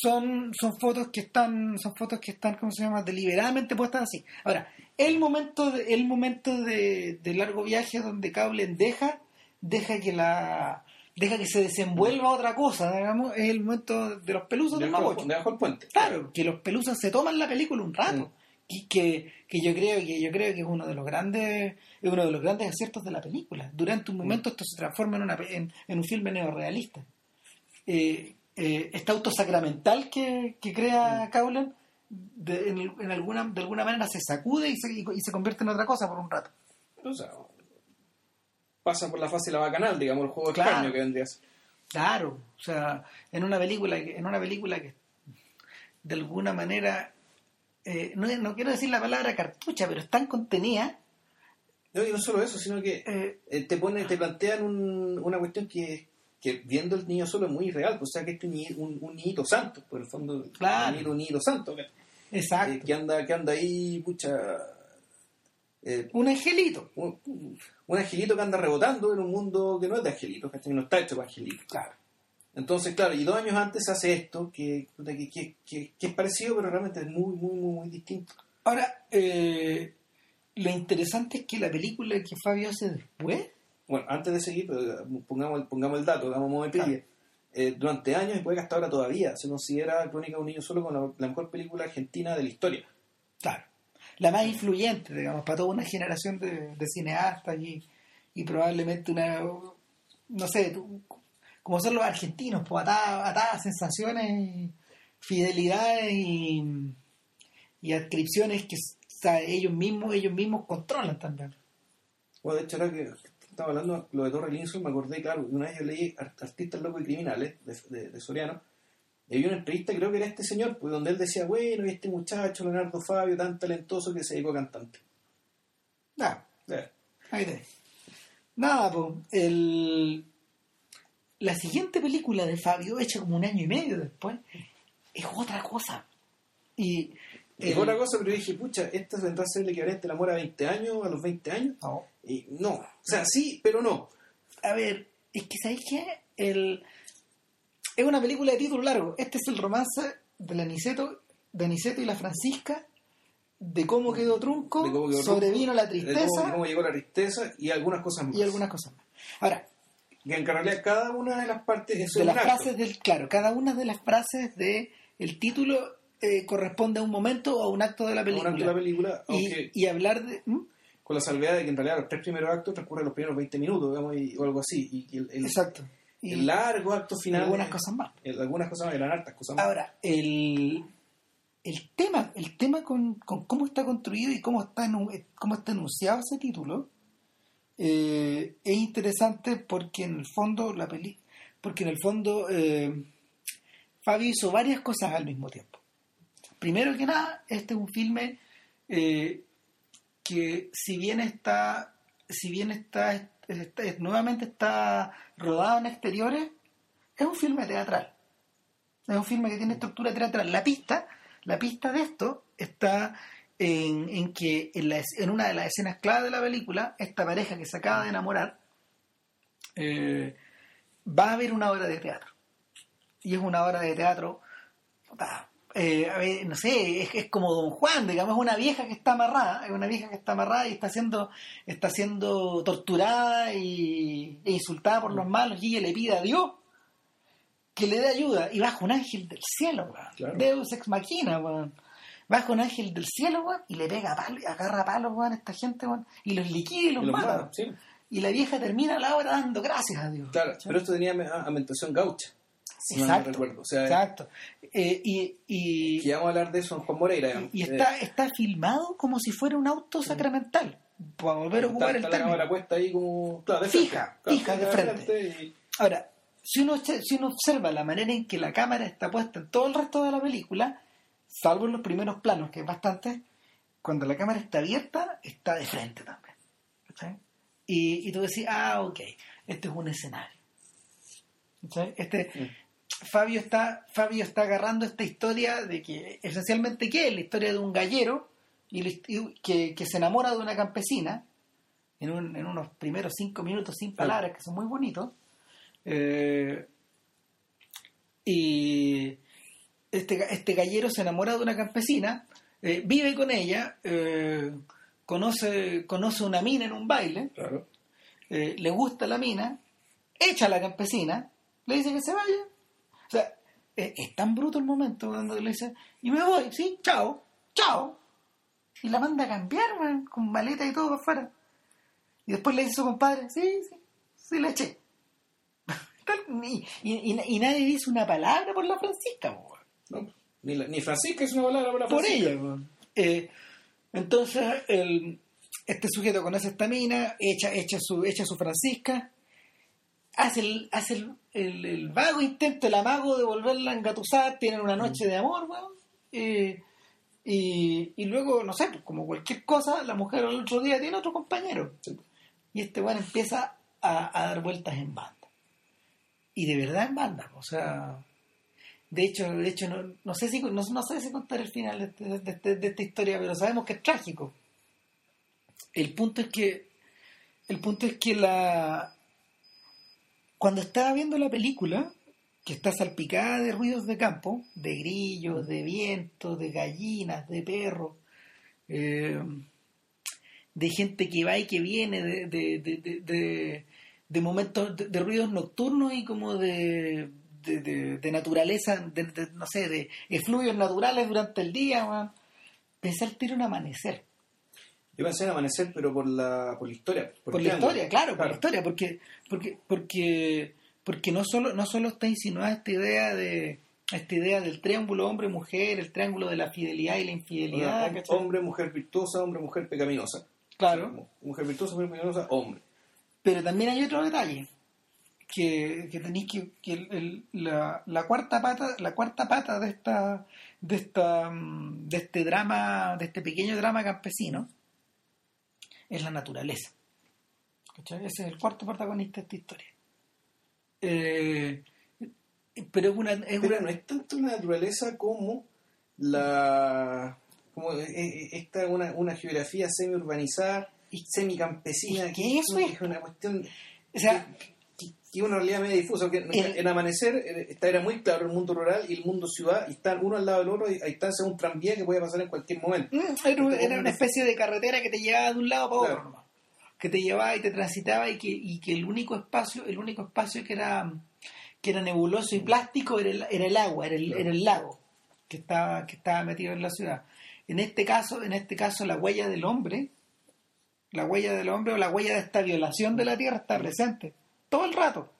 son, son fotos que están, son fotos que están, ¿cómo se llama? deliberadamente puestas así. Ahora, el momento de, el momento de, de largo viaje donde Caulen deja, deja que la deja que se desenvuelva otra cosa, digamos, es el momento de los pelusos del Mapocho. debajo del puente. Claro, que los pelusas se toman la película un rato. Mm. Y que, que yo creo que yo creo que es uno de los grandes es uno de los grandes aciertos de la película. Durante un momento esto se transforma en, una, en, en un filme neorrealista. Eh, eh, esta autosacramental que, que crea Cowland de, en, en alguna, de alguna manera se sacude y se, y se convierte en otra cosa por un rato. O sea, pasa por la fase de la bacanal, digamos, el juego Claro. escarnio que vendría a ser. Claro, o sea, en una película en una película que de alguna manera eh, no, no quiero decir la palabra cartucha, pero es tan contenida. No, y no solo eso, sino que eh, eh, te pone, te plantean un- una cuestión que, que viendo el niño solo es muy real, pues, o sea que este es un, un, un niñito santo, por el fondo, Claro. un, niñito, un niñito santo, que, exacto. eh, que anda, que anda ahí, pucha, eh, un angelito. un, un angelito que anda rebotando en un mundo que no es de angelitos, que no está hecho para angelitos. Claro. Entonces, claro, y dos años antes hace esto, que- que es parecido, pero realmente es muy, muy, muy, muy distinto. Ahora, eh, lo interesante es que la película que Fabio hace después, Bueno, antes de seguir, pero, eh, pongamos, el- pongamos el dato, hagamos modo de. Eh, durante años y puede que hasta ahora todavía se considera Crónica de un niño solo como la, la mejor película argentina de la historia. claro, la más influyente, digamos, para toda una generación de, de cineastas y, y probablemente una, no sé, tú- como son los argentinos, pues atadas, atadas a sensaciones, fidelidades y, y adscripciones que o sea, ellos mismos ellos mismos controlan también. Bueno, de hecho, ahora que estaba hablando lo de Torre Linson, me acordé, claro, una vez yo leí Art- Artistas Locos y Criminales de, de- de Soriano, y había una entrevista, creo que era este señor, pues, donde él decía, bueno, y este muchacho, Leonardo Fabio, tan talentoso que se dedicó a cantante. Nada, Eh, ahí tenés. Nada, pues, el... la siguiente película de Fabio, hecha como un año y medio después, es otra cosa. Y Es el- otra cosa, pero dije, pucha, esta vendrá a ser el equivalente al amor a 20 años, a los 20 años. No, Y no, o sea, sí, pero no. a ver, es que ¿sabéis qué? El... Es una película de título largo. Este es el romance de la Niceto, de Niceto y la Francisca, de cómo quedó trunco, De cómo quedó sobrevino la De cómo, tristeza de cómo llegó la tristeza y algunas cosas más. y algunas cosas más. Ahora, Que en realidad cada una de las partes es de un las acto. frases del claro cada una de las frases de el título eh, corresponde a un momento o a un acto de la Un película acto de la película, y, aunque y hablar de. Con la salvedad de que en realidad los tres primeros actos transcurren los primeros 20 minutos, digamos, y- o algo así. Y el, el- exacto y, el largo acto final. algunas cosas más el- algunas cosas más, eran hartas cosas más. ahora el el tema el tema con, con cómo está construido y cómo está cómo está enunciado ese título eh, es interesante porque en el fondo la peli porque en el fondo eh, Fabio hizo varias cosas al mismo tiempo primero que nada este es un filme eh, que si bien está si bien está, nuevamente está rodado en exteriores es un filme teatral. Es un filme que tiene estructura teatral. La pista la pista de esto está en, en que en, una de las escenas clave de la película esta pareja que se acaba de enamorar eh, va a ver una obra de teatro. Y es una obra de teatro eh, a ver, no sé, es, es como Don Juan, digamos, es una vieja que está amarrada, es una vieja que está amarrada y está siendo, está siendo torturada y, e insultada por los malos y ella le pide a Dios que le dé ayuda y baja un ángel del cielo, weón. Claro. Deus ex machina, weón. Baja un ángel del cielo, weón, y le pega palo, agarra a palos, weón, a esta gente, weón, y los liquida y los, Y los mata. mata, sí. Y la vieja termina la obra dando gracias a Dios. Claro, pero esto tenía a- ambientación gaucha. Si mal no Exacto, recuerdo. O sea, exacto. Eh, y, y, que vamos a hablar de eso en Juan Moreira. y Eh, está, está filmado como si fuera un auto sacramental. Para volver a está- ocupar el está la término. puesta ahí como. Claro, de Fija, frente. fija, de frente. y- Ahora, si uno, si uno observa la manera en que la cámara está puesta en todo el resto de la película, salvo en los primeros planos, que es bastante, cuando la cámara está abierta, está de frente también. ¿cachai? Y, y tú decís, ah, ok, este es un escenario. Este, Mm. Fabio está, Fabio está agarrando esta historia de que, esencialmente, ¿qué es? La historia de un gallero y, que, que se enamora de una campesina en, un- en unos primeros cinco minutos sin palabras, que son muy bonitos. Eh, y este, este gallero se enamora de una campesina, eh, vive con ella, eh, conoce, conoce una mina en un baile, Claro. eh, le gusta la mina, echa a la campesina, le dice que se vaya. O sea, eh, es tan bruto el momento cuando le dice, y me voy, sí, chao, chao. Y la manda a cambiar, weón, con maleta y todo para afuera. Y después le dice a su compadre, sí, sí, sí, le eché. Y, y- nadie dice una palabra por la Francisca. No, ni, la- ni Francisca es una palabra por Francisca. ella. weón. Eh, entonces, el- este sujeto conoce esta mina, echa, echa, su, echa su Francisca, hace, el, hace el, el- el vago intento, el amago de volverla a engatusar, tienen una noche de amor, weón, eh, y, y luego, no sé, pues, como cualquier cosa, la mujer al otro día tiene otro compañero. Sí. Y este weón empieza a, a dar vueltas en banda. Y de verdad en banda, o sea... De hecho, de hecho no, no sé si no, no sé si contar el final de, este- de este- de esta historia, pero sabemos que es trágico. El punto es que el punto es que la cuando estaba viendo la película, que está salpicada de ruidos de campo, de grillos, de viento, de gallinas, de perros, eh, de gente que va y que viene, de, de, de, de- momentos, de, ruidos nocturnos y como de, de, naturaleza, de, no sé, de efluvios naturales durante el día, pensé al tiro un amanecer. Yo pensé en amanecer, pero por la, por la historia. por la historia, claro, por la historia, porque, porque, porque, porque no solo, no solo está insinuada esta idea de esta idea del triángulo hombre-mujer, el triángulo de la fidelidad y la infidelidad, Una- ¿cachai? hombre, mujer virtuosa, hombre, mujer pecaminosa. claro, Mujer virtuosa, mujer pecaminosa, hombre. pero también hay otro detalle que, que tenéis que, que el- el- la, la cuarta pata, la cuarta pata de esta, de esta, mm, de este drama, de este pequeño drama campesino, es la naturaleza. ¿Cachai? Ese es el cuarto protagonista de esta historia. Eh, pero es una, es Pero una- no es tanto la naturaleza como la como eh, eh, esta una, una geografía semi urbanizada y semi campesina Es que eso es. es una cuestión o sea, que, que una realidad medio difusa porque en amanecer eh, esta era muy claro el mundo rural y el mundo ciudad y están uno al lado del otro y a distancia de un tranvía que puede pasar en cualquier momento Mm, Era, era una especie de carretera que te llevaba de un lado para otro, Claro. que te llevaba y te transitaba y que, y que el único espacio, el único espacio que era que era nebuloso y plástico era el, era el agua, era el, Claro. era el lago que estaba, que estaba metido en la ciudad. En este caso, en este caso la huella del hombre, la huella del hombre o la huella de esta violación de la tierra está presente todo el rato.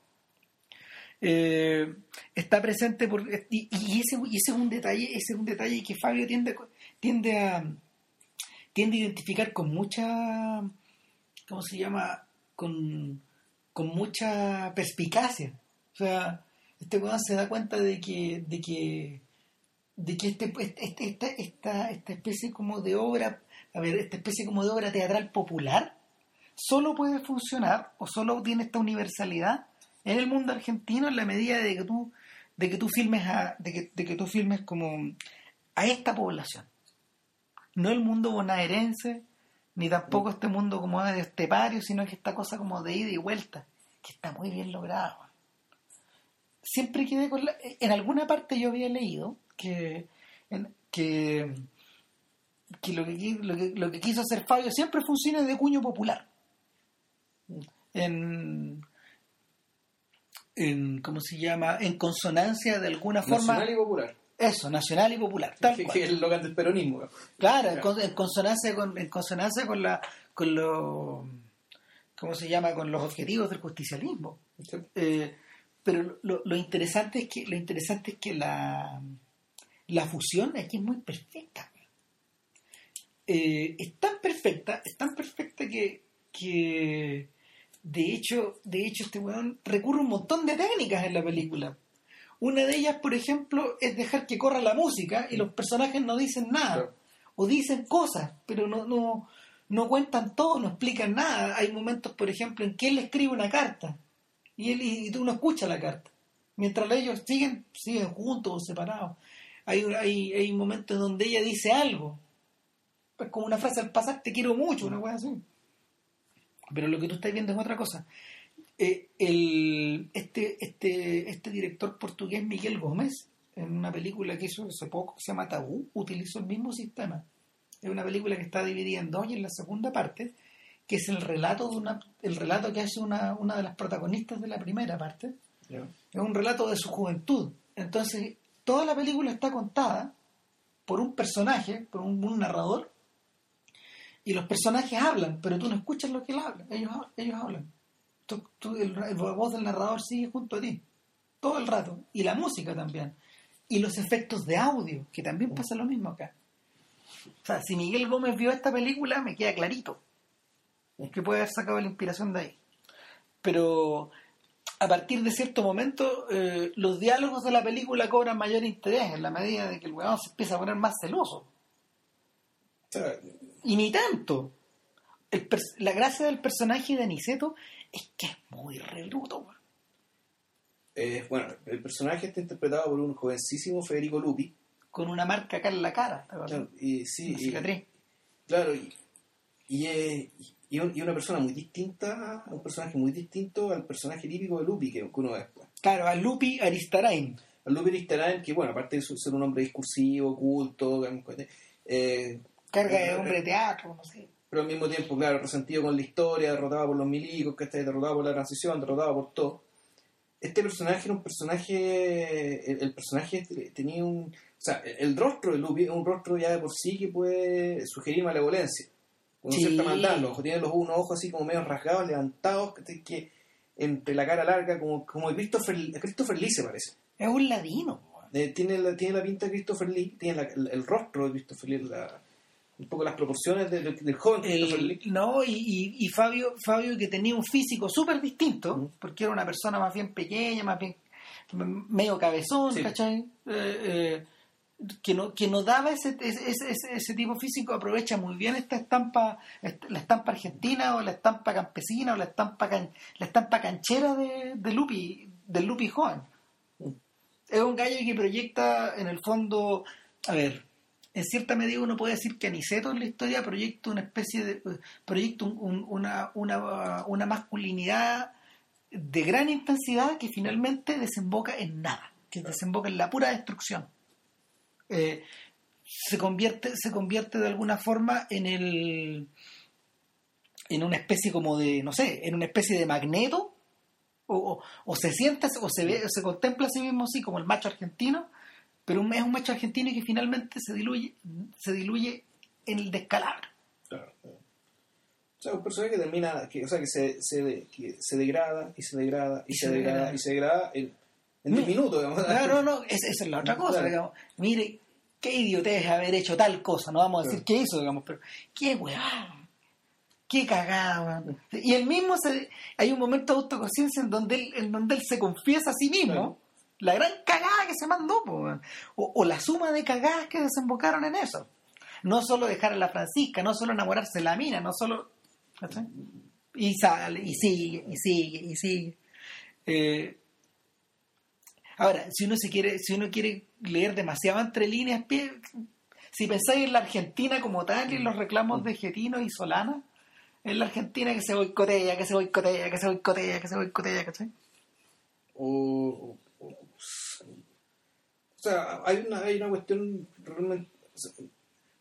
Eh, está presente por y, y ese, y ese es un detalle ese es un detalle que Fabio tiende tiende a tiende a identificar con mucha ¿cómo se llama? con, con mucha perspicacia o sea este weón se da cuenta de que de que de que este, este- esta, esta, esta especie como de obra a ver esta especie como de obra teatral popular solo puede funcionar o solo tiene esta universalidad en el mundo argentino en la medida de que tú de que tú filmes a, de que, de que tú filmes como a esta población. No el mundo bonaerense ni tampoco este mundo como de estepario sino que esta cosa como de ida y vuelta que está muy bien lograda siempre quedé con la, en alguna parte yo había leído que en- que que lo que, lo que lo que quiso hacer Fabio siempre funciona de cuño popular en en cómo se llama en consonancia de alguna forma. Nacional y popular. Eso nacional y popular tal que, cual. que es el local del peronismo claro en, consonancia con en consonancia con la con lo cómo se llama con los objetivos del justicialismo. Eh, pero lo, lo interesante es que lo interesante es que la la fusión aquí es muy perfecta. Eh, es tan perfecta es tan perfecta que que de hecho de hecho este weón recurre un montón de técnicas en la película una de ellas por ejemplo es dejar que corra la música y los personajes no dicen nada Claro. o dicen cosas pero no no no cuentan todo no explican nada hay momentos por ejemplo en que él le escribe una carta y él y tú no escuchas la carta Mientras ellos siguen, siguen juntos o separados. Hay, hay, hay momentos donde ella dice algo. Es como una frase al pasar, te quiero mucho, una cosa así. Pero lo que tú estás viendo es otra cosa. Eh, el, este, este, este director portugués Miguel Gómez, en una película que hizo hace poco que se llama Tabú, utilizó el mismo sistema. Es una película que está dividida en dos y en la segunda parte, que es el relato de una, el relato que hace una, una de las protagonistas de la primera parte. Ya. Es un relato de su juventud. Entonces, toda la película está contada por un personaje, por un, un narrador, y los personajes hablan, pero tú no escuchas lo que él habla, ellos, ellos hablan. Tú- tú- la voz del narrador sigue junto a ti, todo el rato, y la música también, y los efectos de audio, que también pasa lo mismo acá. O sea, si Miguel Gómez vio esta película, me queda clarito que puede haber sacado la inspiración de ahí. Pero a partir de cierto momento, eh, los diálogos de la película cobran mayor interés en la medida de que el weón se empieza a poner más celoso. Y ni tanto. El la gracia del personaje de Aniceto es que es muy reluto. eh, bueno, el personaje está interpretado por un jovencísimo Federico Lupi. Con una marca acá en la cara. Claro, y sí, Una y- claro, y, y, es- y un- y una persona muy distinta, un personaje muy distinto al personaje típico de Lupi que, uno ve después. Claro, a Lupi Aristarain. Al Lupi Aristarain, que bueno, aparte de ser un hombre discursivo, culto, eh, Carga de hombre de teatro, no sé. pero al mismo tiempo, claro, resentido con la historia, derrotado por los milicos, que está derrotado por la transición, derrotado por todo. Este personaje era un personaje, el, el personaje tenía un, o sea, el, rostro de Lupi es un rostro ya de por sí que puede sugerir malevolencia, con Sí. cierta maldad, los ojos, tiene los unos ojos así como medio rasgados, levantados, que, que entre la cara larga, como, como de Christopher, Christopher Lee se parece. Es un ladino. Eh, tiene, la, tiene la pinta de Christopher Lee, tiene la- el, el rostro de Christopher Lee, la- un poco las proporciones de- de- del joven. El- no, y, y- y Fabio, Fabio que tenía un físico súper distinto, porque era una persona más bien pequeña, más bien medio cabezón, Sí. ¿cachai? Eh, eh, que no que no daba ese, ese, ese, ese tipo físico aprovecha muy bien esta estampa est- la estampa argentina o la estampa campesina o la estampa can- la estampa canchera de, de Lupi del Lupi joven es un gallo que proyecta en el fondo a ver en cierta medida uno puede decir que Aniceto en la historia proyecta una especie de proyecta un- un- una, una, una masculinidad de gran intensidad que finalmente desemboca en nada, que desemboca en la pura destrucción. Eh, se convierte, se convierte de alguna forma en el en una especie como de, no sé, en una especie de magneto, o, o- o se sienta o se ve, o se contempla a sí mismo así como el macho argentino, pero un- es un macho argentino que finalmente se diluye, se diluye en el descalabro. Claro. O sea, un personaje que termina, que, o sea, que se, se, que se degrada y se degrada y, se, degrada, y se degrada en, en 10 Mm. minutos. digamos. No, no, no, es- esa es la otra cosa, Claro. digamos. Mire, qué idiotez haber hecho tal cosa, no vamos a decir Claro. qué hizo, digamos, pero qué weá, qué cagada, weón. Y él mismo, se, hay un momento de autoconciencia en donde él, en donde él se confiesa a sí mismo Claro. La gran cagada que se mandó, o, la suma de cagadas que desembocaron en eso. No solo dejar a la Francisca, no solo enamorarse de la mina, no solo... ¿cachai? Y sale, y sigue, y sigue, y sigue. Eh, Ahora, si uno se quiere, si uno quiere leer demasiado entre líneas, si pensáis en la Argentina como tal y en los reclamos de Getino y Solana, en la Argentina que se boicotea, que se boicotea, que se boicotea, que se boicotea, ¿cachai? O, o- sea, hay una, hay una cuestión realmente.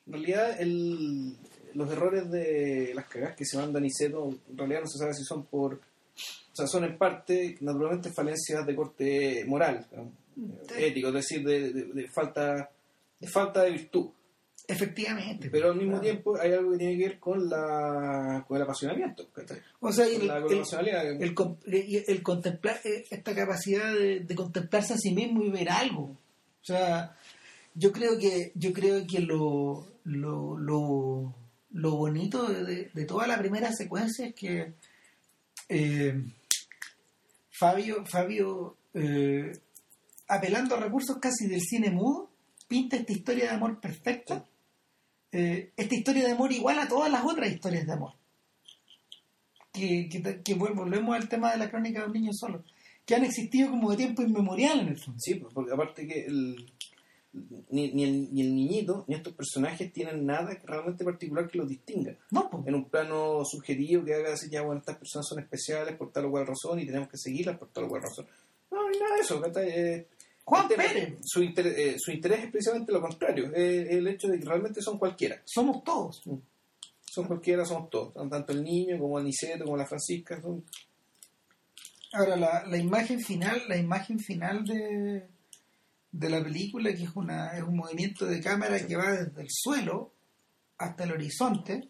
en realidad, el, los errores de las cagadas que se mandan Niceto, en realidad no se sabe si son por. O sea, son en parte, naturalmente, falencias de corte moral, ético, es decir, de, de- de falta de falta de virtud. Efectivamente. Pero al mismo Claro. tiempo hay algo que tiene que ver con la con el apasionamiento. O sea, el, la, el- el contemplar eh, esta capacidad de, de contemplarse a sí mismo y ver algo sea yo creo que yo creo que lo lo, lo, lo bonito de, de- toda la primera secuencia es que eh, Fabio Fabio eh, apelando a recursos casi del cine mudo pinta esta historia de amor perfecta. Eh, esta historia de amor igual a todas las otras historias de amor. Que, que, que vol- volvemos al tema de la crónica de un niño solo, que han existido como de tiempo inmemorial en el fondo. Sí, pues, porque aparte que el, ni, ni el, ni el niñito ni estos personajes tienen nada realmente particular que los distinga. No, pues. En un plano subjetivo que haga decir, ya, bueno, estas personas son especiales por tal o cual razón y tenemos que seguirlas por tal o cual razón. No, no hay nada de eso. Eh, Juan tema- Pérez. Su, inter- eh, su interés es precisamente lo contrario, es el hecho de que realmente son cualquiera. Somos todos. Son cualquiera, somos todos. Tanto el niño como el Niceto, como la Francisca. Son... Ahora, la, la imagen final, la imagen final de, de la película, que es, una, es un movimiento de cámara que va desde el suelo hasta el horizonte,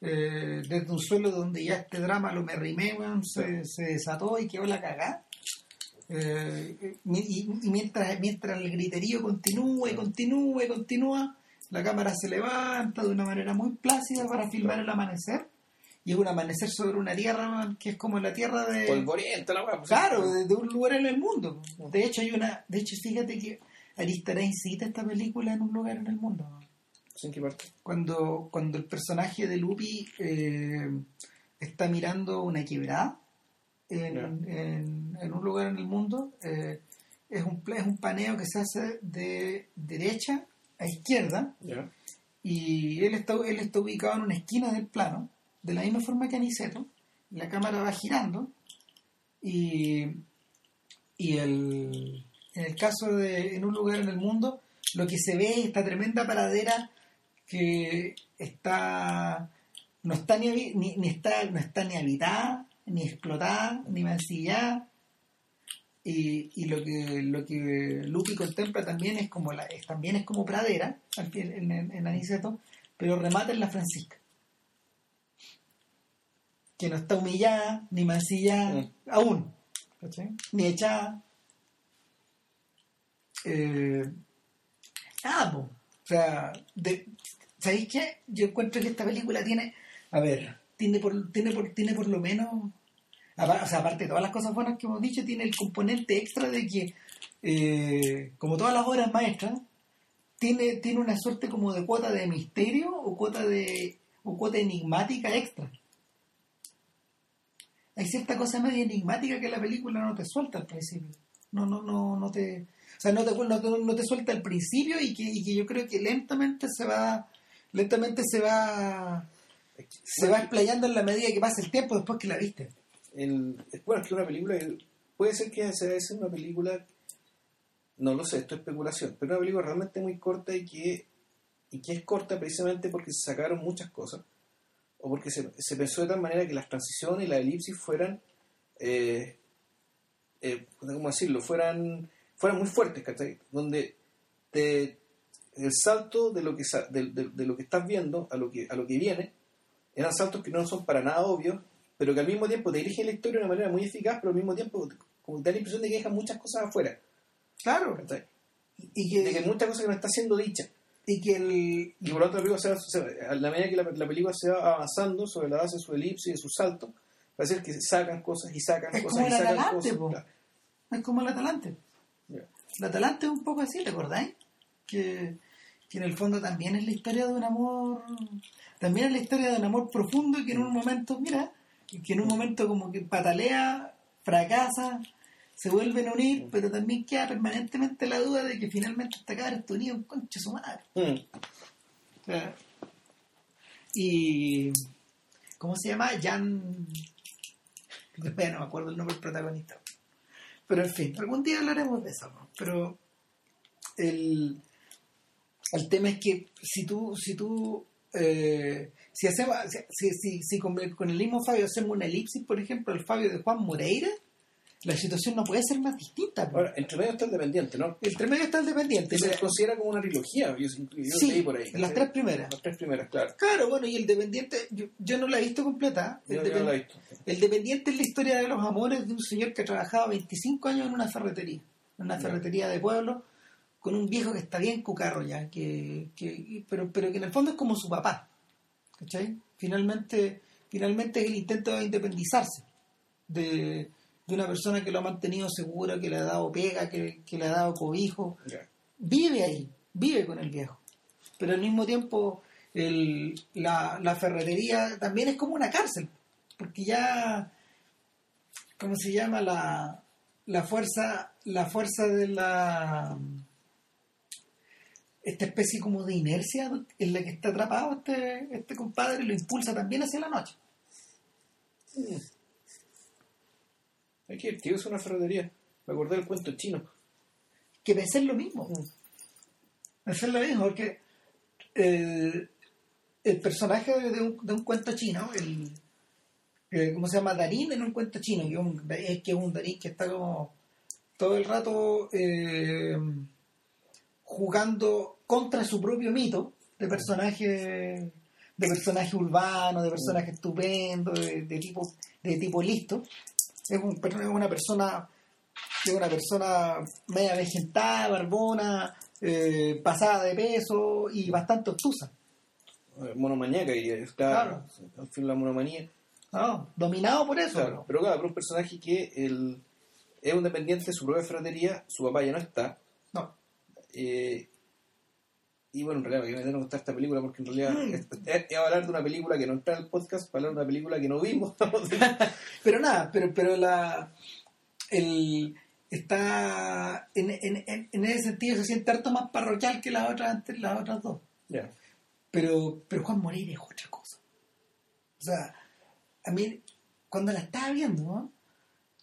eh, desde un suelo donde ya este drama lo me rimé, se, se desató y quedó la cagá. Eh, y, y mientras, mientras el griterío continúa y continúa y continúa, la cámara se levanta de una manera muy plácida para filmar el amanecer. Y es un amanecer sobre una tierra que es como la tierra de... Polvorienta la pues, Claro, de, de un lugar en el mundo. De hecho, hay una. De hecho, fíjate que Aristarán cita esta película en un lugar en el mundo. ¿En qué parte? Cuando, cuando el personaje de Lupi eh, está mirando una quebrada en, en- en un lugar en el mundo, eh, es, un, es un paneo que se hace de derecha a izquierda y él está, él está ubicado en una esquina del plano, de la misma forma que Aniceto, la cámara va girando y, y el, en el caso de en un lugar en el mundo, lo que se ve es esta tremenda paradera que está no está ni, ni, está no está ni habitada, ni explotada, ni mancillada. Y, y lo que lo que Lupi contempla también es como la, también es como pradera en, en Aniceto, pero remata en la Francisca. Que no está humillada, ni mancillada, Mm. aún, ¿cachai? Ni echada. Eh, nada, po. O sea, de, ¿sabéis qué? Yo encuentro que esta película tiene, a ver, tiene por, tiene por, tiene por lo menos, o sea, aparte de todas las cosas buenas que hemos dicho, tiene el componente extra de que, eh, como todas las obras maestras, tiene, tiene una suerte como de cuota de misterio o cuota de o cuota enigmática extra. Hay cierta cosa media enigmática que la película no te suelta al principio. No, no, no, no te. O sea, no te, no no te suelta al principio y que, y que yo creo que lentamente se va. Lentamente se va. Se va explayando en la medida que pasa el tiempo después que la viste. El, es- bueno, es que una película puede ser que sea esa una película no lo sé, esto es especulación, pero una película realmente muy corta y que y que es corta precisamente porque se sacaron muchas cosas o porque se, se pensó de tal manera que las transiciones y la elipsis fueran eh, eh, ¿cómo decirlo? fueran fueran muy fuertes, ¿cachai? donde te- el salto de lo que sa- de, de- de lo que estás viendo a lo que a lo que viene eran saltos que no son para nada obvios pero que al mismo tiempo te dirigen la historia de una manera muy eficaz, pero al mismo tiempo como te da la impresión de que dejan muchas cosas afuera. Claro. ¿cachai? Y De que hay que, muchas cosas que no están siendo dichas. Y que el. Y por lo tanto, la película se a la medida que la, la película se va avanzando sobre la base de su elipsis y de sus saltos, va a ser que sacan cosas y sacan Es cosas como y sacan Atalante, cosas. po. Claro. Es como el Atalante. Ya. El Atalante es un poco así, ¿te acordáis? Que, que en el fondo también es la historia de un amor. También es la historia de un amor profundo y que en un momento, mira, que en un momento como que patalea, fracasa, se vuelven a unir, pero también queda permanentemente la duda de que finalmente esta cabra está unida a un concha su madre. Mm. Sea, y. ¿Cómo se llama? Jan. Bueno, no me acuerdo el nombre del protagonista. Pero en fin, algún día hablaremos de eso. ¿no? Pero el, el tema es que si tú, si tú, eh, si hacemos, si, si, si con, el- con el mismo Fabio hacemos una elipsis, por ejemplo, el Fabio de Juan Moreira, la situación no puede ser más distinta. Ahora, entre medio está el dependiente, ¿no? Entre medio está el dependiente. Se Mira, considera como una trilogía. Yo, yo sí, leí por ahí. en las tres primeras. Las tres primeras, claro. Claro, bueno, y el dependiente, yo, yo no la he visto completa. El, Yo, no la he visto. el dependiente es la historia de los amores de un señor que ha trabajado 25 años en una ferretería, en una ferretería de pueblo, con un viejo que está bien cucarro ya, que, que, pero, pero que en el fondo es como su papá. ¿Cachai? Finalmente, finalmente es el intento de independizarse de, de una persona que lo ha mantenido seguro, que le ha dado pega, que, que le ha dado cobijo, vive ahí, vive con el viejo. Pero al mismo tiempo el- la, la ferretería también es como una cárcel, porque ya, ¿cómo se llama? La, la fuerza, la fuerza de la esta especie como de inercia en la que está atrapado este, este compadre lo impulsa también hacia la noche. Hay que tío es una ferretería. Me acordé del cuento chino. Que pensé en lo mismo. Pensé en lo mismo, porque el, el personaje de un, de un cuento chino, el, el- ¿cómo se llama? Darín en un cuento chino, que es, un, es que es un Darín que está como todo el rato eh, jugando contra su propio mito de personaje de personaje urbano, de personaje estupendo, de, de tipo de tipo listo. Es, un, es una persona es una persona media vegetada, barbona, eh, pasada de peso y bastante obtusa. Eh, Monomaníaca y está Claro. al fin la monomanía. ¿no? Dominado por eso. Claro, pero claro, pero un personaje que el, es un dependiente de su propia fratería, su papá ya no está. No. eh, y bueno, en realidad, que me contar esta película porque en realidad Mm. es, es- es hablar de una película que no está en el podcast, para hablar de una película que no vimos. Pero nada, pero, pero la el está en, en, en, en ese sentido se siente harto más parroquial que las otras antes las otras dos. Ya. Pero, pero Juan Moreira es otra cosa. O sea, a mí, cuando la estaba viendo, ¿no?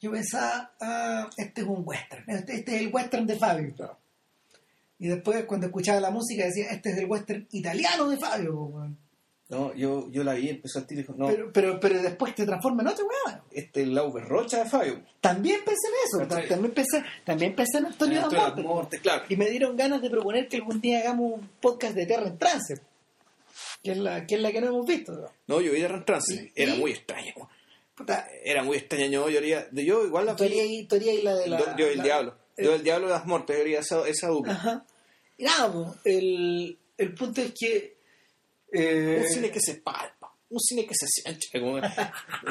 yo pensaba, ah, este es un western, este, este es el western de Fabio. Claro. Y después, cuando escuchaba la música, decía, este es el western italiano de Fabio. weón. No, yo, yo la vi, empezó a tirar no, Pero, pero, pero después te transforma en otro weón. este es la Rocha de Fabio. También pensé en eso, también pensé, también pensé en Antonio Damonte. Damonte, claro. Y me dieron ganas de proponer que algún día hagamos un podcast de Terra en Trance, que es la que, es la que no hemos visto. ¿no? No, yo vi de Trance, Y- era y- muy extraño. Puta, Era muy extraño, yo, yo, haría- de- yo igual la tú harías la de la... Yo, yo el la- diablo. Yo el diablo de las muertes, yo haría esa, esa dupla. Ajá. Y nada, el, el punto es que... eh, Un cine que se palpa, un cine que se siente, como,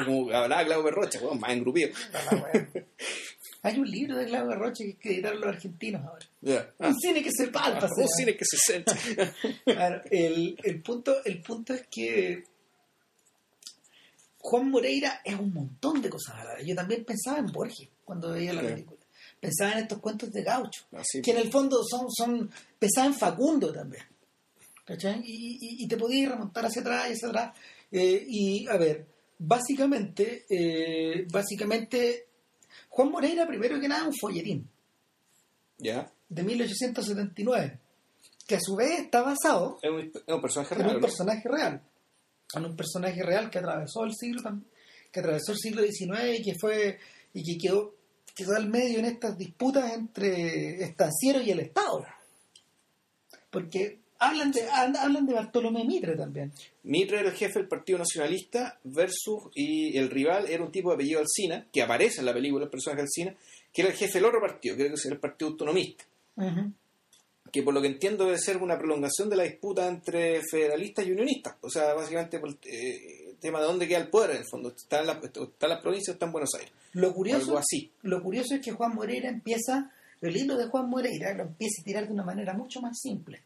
como hablaba Claudio Rocha, weón, más engrupido. Hay un libro de Claudio Roche que hay que editar los argentinos ahora. Ya. Ah, Un cine que se palpa. un se cine que se siente. Claro, el, el, punto, el punto es que Juan Moreira es un montón de cosas a la vez. Yo también pensaba en Borges cuando veía la película. Pensaba en estos cuentos de gaucho, Así. que en el fondo son, son pensaba en Facundo también. ¿Cachai? Y, y- y te podías remontar hacia atrás y hacia atrás. Eh, y a ver, básicamente, eh, básicamente, Juan Moreira primero que nada un folletín Ya. de 1879, que a su vez está basado Es un, un personaje en real. un ¿no? personaje real. En un personaje real que atravesó el siglo que atravesó el siglo XIX y que fue y que quedó, quedó al medio en estas disputas entre estancieros y el Estado. Porque hablan de hablan de Bartolomé Mitre también. Mitre era el jefe del Partido Nacionalista versus y el rival era un tipo de apellido Alcina, que aparece en la película, el personaje Alcina, que era el jefe del otro partido, creo que es el Partido Autonomista, que por lo que entiendo debe ser una prolongación de la disputa entre federalistas y unionistas. O sea, básicamente eh, tema de dónde queda el poder en el fondo. ¿Está en, la, está en las provincias o está en Buenos Aires? Lo Algo curioso, así. lo curioso es que Juan Moreira empieza, el hilo de Juan Moreira lo empieza a tirar de una manera mucho más simple.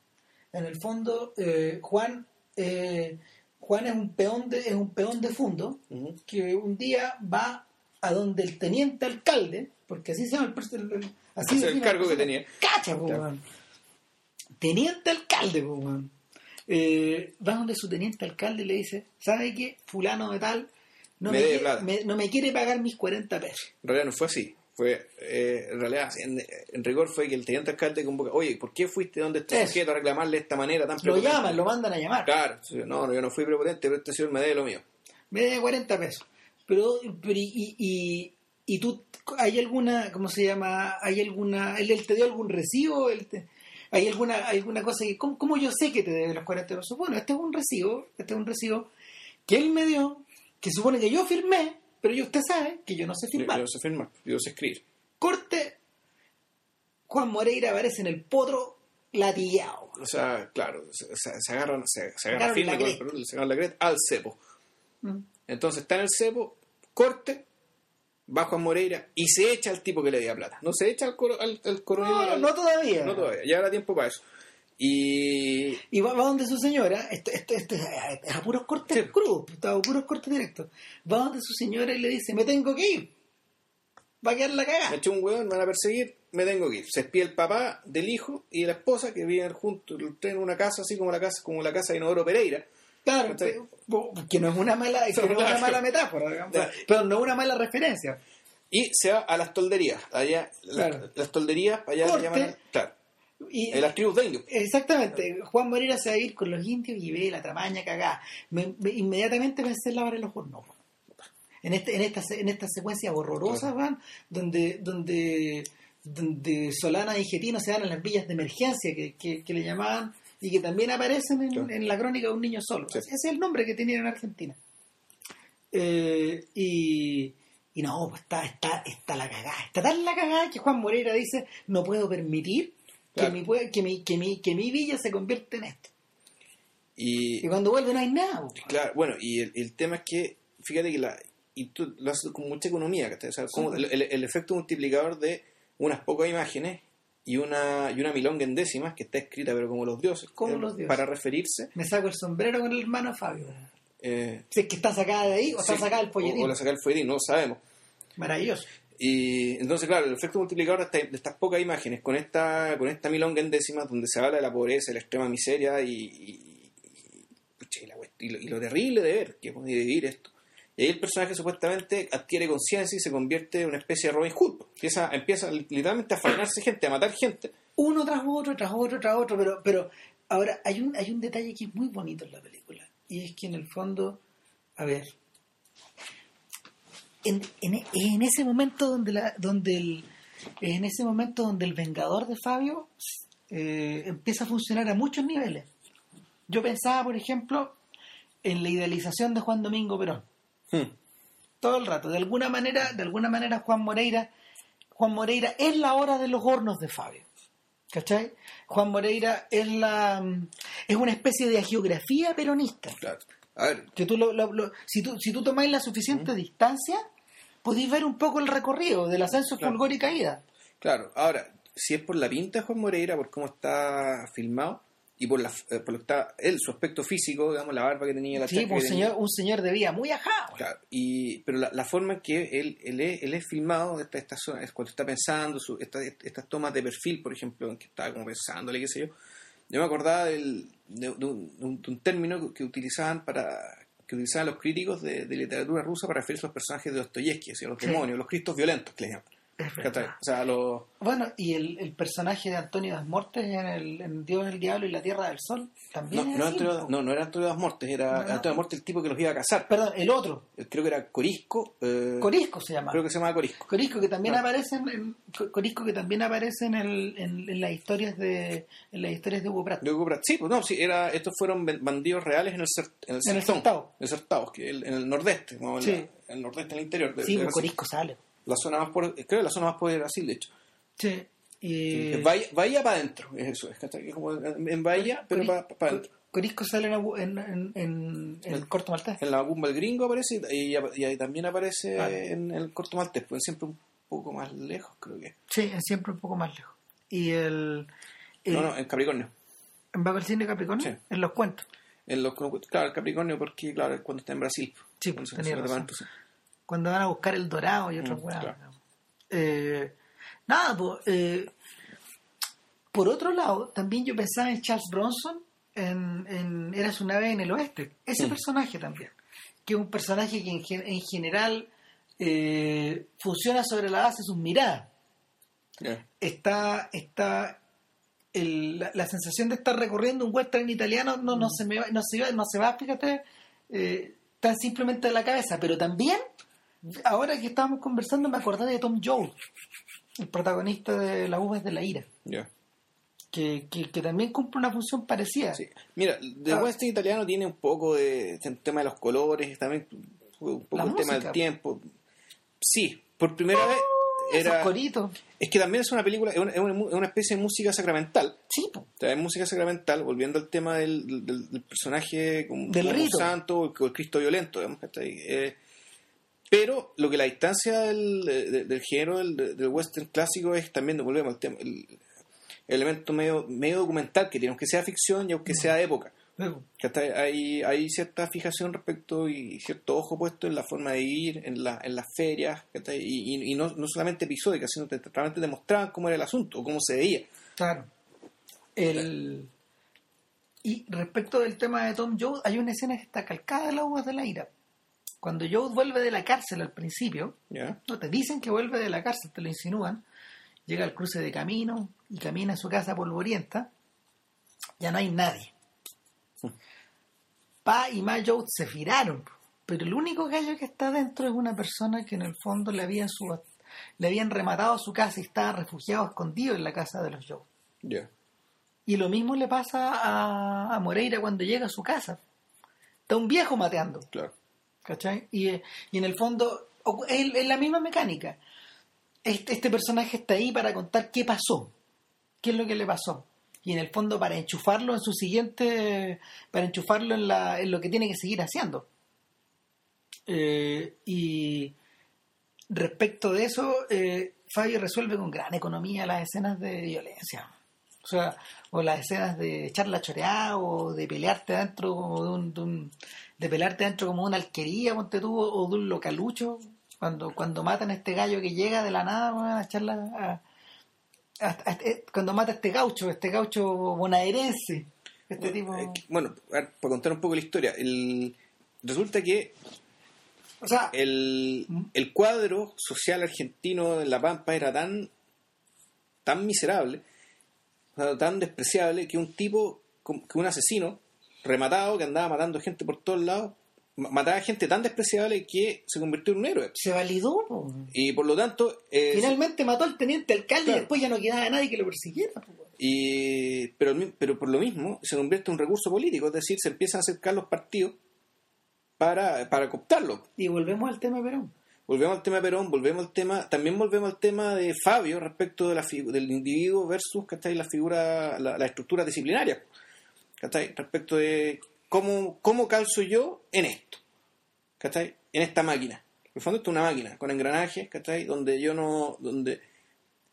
En el fondo, eh, Juan, eh, Juan es un peón de, es un peón de fondo que un día va a donde el teniente alcalde, porque así se llama el, el- el- así es el cargo que tenía. Cacha, po, Claro. weón. Teniente alcalde, po, weón. Eh, va donde su teniente alcalde y le dice, ¿sabe qué? Fulano de tal no Me quiere, plata". me- no me quiere pagar mis 40 pesos. En realidad no fue así. Fue, eh, en realidad, en, en rigor fue que el teniente alcalde convoca, oye, ¿por qué fuiste donde este sujeto a reclamarle de esta manera tan Lo prepotente?" llaman, lo mandan a llamar. Claro, no, no, yo no fui prepotente, pero este señor me debe lo mío. Me debe 40 pesos. Pero, pero y, y, y- y tú, ¿hay alguna, cómo se llama? ¿Hay alguna, él, él te dio algún recibo? Él te- ¿Hay alguna, alguna cosa que, ¿cómo, cómo yo sé que te debe los 40 pesos? Bueno, este es un recibo, este es un recibo que él me dio, que supone que yo firmé, pero yo usted sabe que yo no sé firmar. yo sé firmar, yo sé escribir. Corte, Juan Moreira aparece en el potro latillado. O sea, claro, se, se- se agarran, se, se Agarran agarra firme se agarran la al cepo. Mm. Entonces está en el cepo, corte, va Juan Moreira y se echa al tipo que le día plata. No se echa al, coro- al, al coronel. No, al- no todavía. no todavía, ya habrá tiempo para eso. Y Y va, va donde su señora, esto, esto, esto es a- es a puros cortes Sí. crudos, a puros cortes directos. Va donde su señora y le dice, me tengo que ir. va a quedar la Me cagada. eché un hueón, me van a perseguir, me tengo que ir. Se espía el papá del hijo y de la esposa que viven juntos en una casa, así como la casa, como la casa de Inodoro Pereira. Claro, que no es una mala, que no es una Claro. mala metáfora, digamos. Claro. pero no es una mala referencia. Y se va a las tolderías. Allá, la- Claro. las tolderías, allá Corte. le llaman. Claro, Y, en las tribus de indios. Exactamente, Juan Moreira se va a ir con los indios y ve la tramaña cagada. Me, me- inmediatamente pensé en la hora de los hornos. weón. En, este, en, esta, en esta secuencia horrorosa, weón, donde, donde, donde Solana y Getino se dan en las villas de emergencia que, que- que le llamaban y que también aparecen en, Claro. en la crónica de un niño solo. Sí. Ese es el nombre que tenían en Argentina. Eh, y, y no, pues está, está, está la cagada. Está tan la cagada que Juan Moreira dice, no puedo permitir que, mi, que, mi, que, mi, que mi villa se convierta en esto. Y, Y cuando vuelve no hay nada. weón. claro, bueno, y el, el tema es que, fíjate que la. Y tú lo haces con mucha economía. O sea, como el efecto multiplicador de unas pocas imágenes y una, y una milonga en décimas que está escrita, pero como los dioses. Como eh, los dioses. Para referirse. Me saco el sombrero con el hermano Fabio. eh, Si es que está sacada de ahí o está sí, sacada del o, folletín. o la saca el folletín, no sabemos. Maravilloso. Y entonces, claro, el efecto multiplicador de, esta- de estas pocas imágenes, con esta, con esta milonga en décimas, donde se habla de la pobreza, de la extrema miseria y, y, y- y lo, terrible de ver, que de vivir esto. Y ahí el personaje supuestamente adquiere conciencia y se convierte en una especie de Robin Hood. Empieza, empieza literalmente a faenarse gente, a matar gente. Uno tras otro, tras otro, tras otro, pero, pero ahora hay un, hay un detalle que es muy bonito en la película. Y es que en el fondo, a ver, en, en, en ese momento donde la, donde el, en ese momento donde el vengador de Fabio eh, empieza a funcionar a muchos niveles. Yo pensaba, por ejemplo, en la idealización de Juan Domingo Perón. Hmm. todo el rato. De alguna manera, de alguna manera Juan Moreira, Juan Moreira es la hora de los hornos de Fabio. ¿Cachai? Juan Moreira es la mm, es una especie de geografía peronista. Claro. A ver, Que tú lo- lo- lo- si tú si tú tomáis la suficiente distancia, podéis ver un poco el recorrido del ascenso, Claro. fulgor y caída. Claro, ahora, si es por la pinta de Juan Moreira, por cómo está filmado y por, la, eh, por lo que está él, su aspecto físico, digamos, la barba que tenía, la Sí, pues, que un tenía. señor, un señor de vida muy güey. Claro, y, pero la, la forma en que él, él, es, él es filmado, esta, esta zona, es cuando está pensando, su, esta- estas tomas de perfil, por ejemplo, en que estaba como pensándole, qué sé yo, yo me acordaba del- de, de un, de un- término que, que utilizaban para que utilizaban los críticos de, de literatura rusa para referirse a los personajes de Dostoyevsky, o sea, los Sí. demonios, los cristos violentos, que le llaman. Es ¿Cachai? verdad. O sea, los... Bueno, y el, el personaje de Antonio das Mortes en, el, en Dios, el Diablo y la Tierra del Sol No, también no, así, Antonio- no, no era Antonio das Mortes, era No, no. Antonio das Mortes el tipo que los iba a cazar. Perdón, el otro, Creo que era Corisco. eh, Corisco se llama. Creo que se llamaba Corisco. Corisco que también Ah. aparece en, en- Co- Corisco que también aparece en, el, en, en las historias de en las historias de Hugo Pratt. De Hugo Pratt. Sí, pues no, sí, era, estos fueron bandidos reales en el, cer- en el el Sertón, Sertão. En el que el- en el nordeste, Sí. la- el nordeste, en el interior. de- Sí, de pues. Corisco sale. La zona más por, creo que la zona más pobre de Brasil, de hecho. Sí. Y Que Bahía, Bahía para adentro, es eso, es como en, Bahía, pero Cori- para adentro. Corisco sale en, en, en, en- en el corto maltés. En la Macumba el gringo aparece y, y, también aparece Ah. en el corto maltés, pues siempre un poco más lejos, creo que. Sí, es siempre un poco más lejos. Y el, No, no, en Capricornio. en Bajo el Cine Capricornio, Sí. en los cuentos. En los, claro, el Capricornio, porque claro, cuando está en Brasil. Sí, Cuando se- tenía razón. sí. Cuando van a buscar el dorado y otras Mm, weas. claro. Eh, nada, pues, eh, por otro lado, también yo pensaba en Charles Bronson en, en Eras una vez en el oeste. Ese Mm. personaje también, que es un personaje que en, en general eh, funciona sobre la base de sus miradas. Está, está el- la, la sensación de estar recorriendo un western italiano no, Mm. no, se, me va, no, se va, no se va, fíjate, eh, tan simplemente de la cabeza, pero también, ahora que estábamos conversando, me acordé de Tom Jones, el protagonista de Las Uvas de la Ira, Ya. que, que, que también cumple una función parecida. Sí. Mira, The Ah. Western italiano tiene un poco de el tema de los colores, también un poco La el tema del tiempo. Sí, por primera vez era... Es que también es una película, es una, es una- es una especie de música sacramental. Sí, po. O sea, es música sacramental, volviendo al tema del, del- del personaje como, Del como rito. santo o el Cristo violento, digamos, ¿cachai? Eh, pero lo que la distancia del, de- del género del, del western clásico es también, volvemos al tema, el, el elemento medio, medio documental que tiene, aunque sea ficción y aunque sea época. ¿Cachai? Hay, hay cierta fijación respecto y cierto ojo puesto en la forma de ir, en, la, en las ferias, y, y, y no, no solamente episódicas, sino que realmente demostraban cómo era el asunto, cómo se veía. Claro. El... Y respecto del tema de Tom Jones, hay una escena que está calcada de las uvas de la ira. Cuando Jones vuelve de la cárcel al principio, no te dicen que vuelve de la cárcel, te lo insinúan, llega al cruce de camino y camina a su casa polvorienta, ya no hay nadie. Pa y Ma Jones se viraron, pero el único gallo que está dentro es una persona que en el fondo le habían, sub- le habían rematado su casa y estaba refugiado, escondido en la casa de los. Ya. Y lo mismo le pasa a, a Moreira cuando llega a su casa. Está un viejo mateando, Claro. ¿Cachai? Y, eh, y en el fondo es la misma mecánica. Este, este personaje está ahí para contar qué pasó, qué es lo que le pasó. Y en el fondo para enchufarlo en su siguiente, para enchufarlo en, la, en lo que tiene que seguir haciendo. Eh, y respecto de eso, eh, Fabio resuelve con gran economía las escenas de violencia. O sea, o las escenas de charla choreada o de pelearte dentro como de un, de un- de pelearte dentro como de una alquería, ponte tú, o de un localucho, cuando, cuando matan a este gallo que llega de la nada a echarla a- a- a- eh, cuando mata a este gaucho, este gaucho bonaerense, este tipo Eh, Bueno, para contar un poco la historia, el, resulta que o sea, el, ¿Mm? el cuadro social argentino en La Pampa era tan, tan miserable, tan despreciable, que un tipo, que un asesino rematado, que andaba matando gente por todos lados, ma- mataba gente tan despreciable que se convirtió en un héroe. se validó. po. Y por lo tanto, eh, Finalmente mató al teniente alcalde Claro. y después ya no quedaba nadie que lo persiguiera. po. y, pero, pero por lo mismo se convierte en un recurso político, es decir, se empiezan a acercar los partidos para, para cooptarlo. Y volvemos al tema de Perón. Volvemos al tema de Perón, volvemos al tema, también volvemos al tema de Fabio respecto de la del individuo versus ¿cachai? la figura, la, estructura disciplinaria. ¿cachai? Respecto de cómo, cómo calzo yo en esto. ¿cachai? En esta máquina. En el fondo esto es una máquina con engranajes, ¿cachai? Donde yo no, donde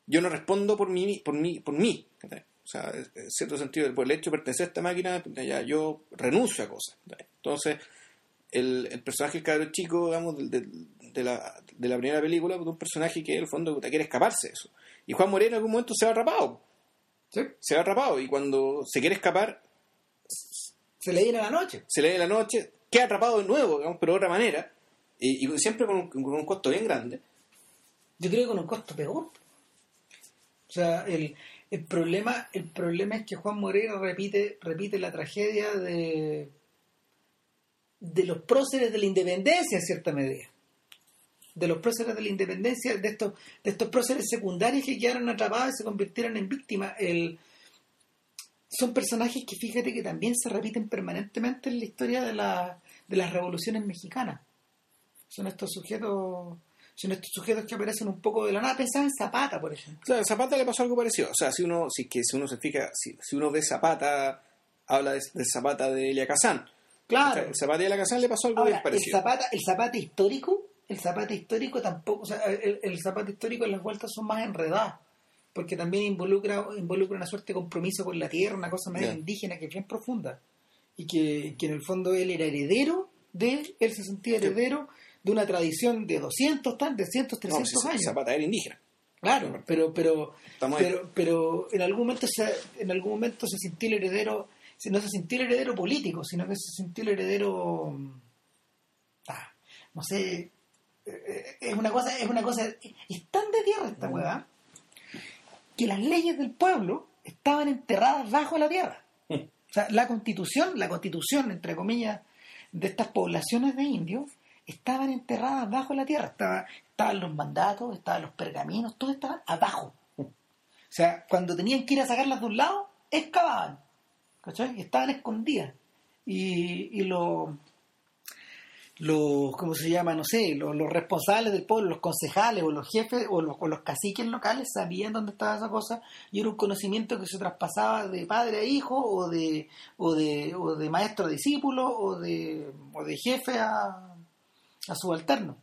yo no respondo por mí, por mí, por mí. ¿cachai? O sea, en cierto sentido, por el hecho de pertenecer a esta máquina, ya yo renuncio a cosas. Entonces, el, el personaje del cabro chico, digamos, del- del- de, la, de la primera película, es un personaje que en el fondo quiere escaparse de eso. Y Juan Moreno en algún momento se va atrapado. Se va atrapado y cuando se quiere escapar, Se le viene la noche. se le da la noche, queda atrapado de nuevo, digamos, pero de otra manera, y, y siempre con un, con un costo bien grande. Yo creo que con un costo peor. O sea, el, el problema el problema es que Juan Moreira repite repite la tragedia de de los próceres de la independencia en cierta medida. De los próceres de la independencia, de estos, de estos próceres secundarios que quedaron atrapados y se convirtieron en víctimas. El, son personajes que fíjate que también se repiten permanentemente en la historia de, la, de las revoluciones mexicanas. Son estos sujetos son estos sujetos que aparecen un poco de la nada. Pensaba en Zapata, por ejemplo. O sea, a Zapata le pasó algo parecido. O sea, si uno, si, que si uno se fija, si, si uno ve Zapata, habla de, de Zapata de Elia Kazan. Claro. El Zapata de Elia Kazan le pasó algo bien Ahora, el parecido. Zapata, el Zapata histórico, el Zapata histórico tampoco, o sea, el, el Zapata histórico en las vueltas son más enredadas, porque también involucra, involucra una suerte de compromiso con la tierra, una cosa Ya. indígena que es bien profunda, y que, que en el fondo él era heredero de, él se sentía heredero de una tradición de 200, tan, de 100, No, 300 si años. Zapata era indígena. Claro, pero, pero, pero, pero en algún momento se, en algún momento se sintió el heredero, no se sintió el heredero político, sino que se sintió el heredero, ah, no sé, es una cosa, es una cosa, es tan de tierra esta Mm. hueá que las leyes del pueblo estaban enterradas bajo la tierra. Mm. O sea, la constitución, la constitución, entre comillas, de estas poblaciones de indios, estaban enterradas bajo la tierra. Estaba, estaban los mandatos, estaban los pergaminos, todo estaba abajo. O sea, cuando tenían que ir a sacarlas de un lado, excavaban. ¿Cachai? Estaban escondidas. Y, y los, los, ¿cómo se llama? No sé, los, los responsables del pueblo, los concejales o los jefes o los, o los caciques locales sabían dónde estaba esa cosa y era un conocimiento que se traspasaba de padre a hijo o de, o de, o de maestro a discípulo o de, o de jefe a, a subalterno.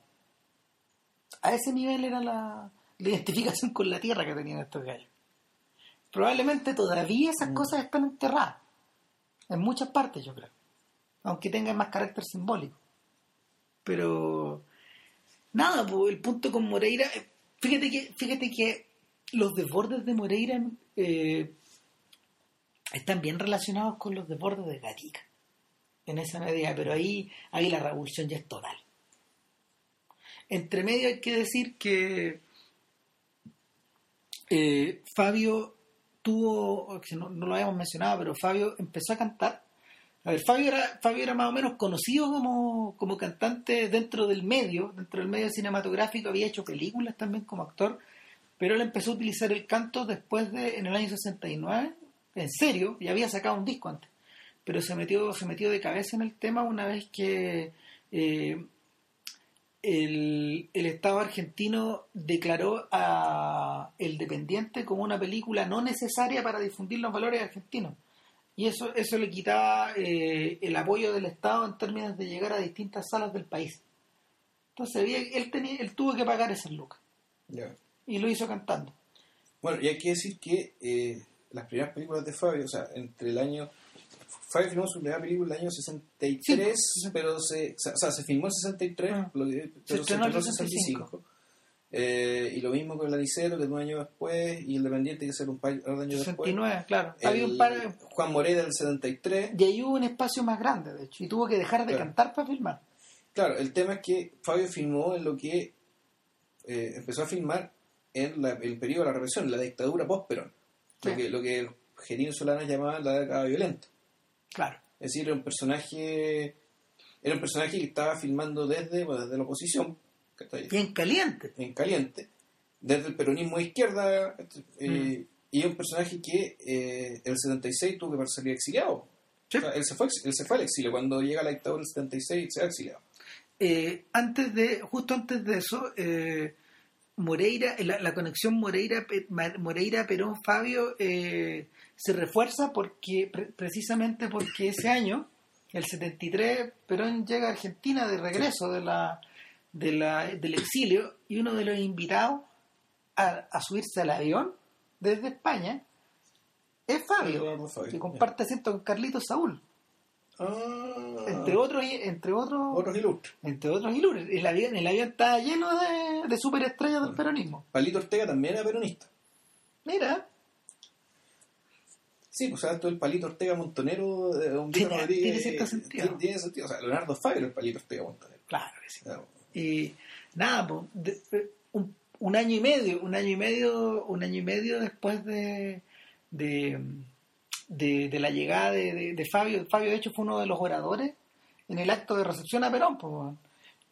A ese nivel era la, la identificación con la tierra que tenían estos gallos. Probablemente todavía esas cosas están enterradas. En muchas partes, yo creo. Aunque tenga más carácter simbólico. Pero. Nada, el punto con Moreira. eh, Fíjate que, fíjate que los desbordes de Moreira eh, están bien relacionados con los desbordes de Gatica. En esa medida, pero ahí, ahí la revolución ya es total. Entre medio hay que decir que eh, Fabio tuvo, no, no lo habíamos mencionado, pero Fabio empezó a cantar. A ver, Fabio era, Fabio era más o menos conocido como, como cantante dentro del medio, dentro del medio cinematográfico, había hecho películas también como actor, pero él empezó a utilizar el canto después de, en el año 69, en serio, y había sacado un disco antes, pero se metió, se metió de cabeza en el tema una vez que eh, el, el Estado argentino declaró a El Dependiente como una película no necesaria para difundir los valores argentinos. Y eso, eso le quitaba eh, el apoyo del Estado en términos de llegar a distintas salas del país. Entonces había- él, tenía, él tuvo que pagar esas lucas. Y lo hizo cantando. Bueno, y hay que decir que eh, las primeras películas de Fabio, o sea, entre el año. Fabio filmó su primera película en el año 63, Sí. pero se, o sea, se filmó en 63, Ah. lo que- pero se estrenó en estrenó en 65. 65. Eh, y lo mismo con el Anicero, que es un año después, y el Dependiente, que es un par de años 69, claro. después. Había El un par Juan Morera del 73. y ahí hubo un espacio más grande, de hecho, y tuvo que dejar de Claro. cantar para filmar. Claro, el tema es que Fabio filmó en lo que eh, empezó a filmar en la- el periodo de la represión, la dictadura post-Perón. Lo, que, lo que Gerín Solana llamaba la década violenta. Claro. Es decir, era un personaje era un personaje que estaba filmando desde, bueno, desde la oposición, ¿cachai? Bien caliente. en caliente, desde el peronismo de izquierda, eh, Mm. y un personaje que eh, el 76 tuvo que salir exiliado. Sí. O sea, él, se fue, él se fue al exilio, cuando llega la dictadura del 76 se va exiliado. Eh, antes de, justo antes de eso, eh, Moreira, la, la conexión Moreira, Moreira Perón Fabio eh, se refuerza porque pre- precisamente porque ese año, el 73, Perón llega a Argentina de regreso de la, de la, del exilio y uno de los invitados a, a subirse al avión desde España es Fabio, Fabio, que comparte asiento con Carlitos Saúl, Ah, entre otros, entre otros otros ilustres. entre otros ilures. El avión, el avión estaba lleno de, de superestrellas del peronismo. Palito Ortega también era peronista. Mira, Sí, pues todo el Palito Ortega Montonero, eh, un Tiene- tiene eh, sentido. Tiene, tiene sentido. O sea, Leonardo Fabio el Palito Ortega Montonero. claro que sí. Claro. Y nada, pues, de- un, un año y medio, un año y medio, un año y medio después de, de, de, de la llegada de, Fabio. Fabio, de hecho, fue uno de los oradores en el acto de recepción a Perón. pues,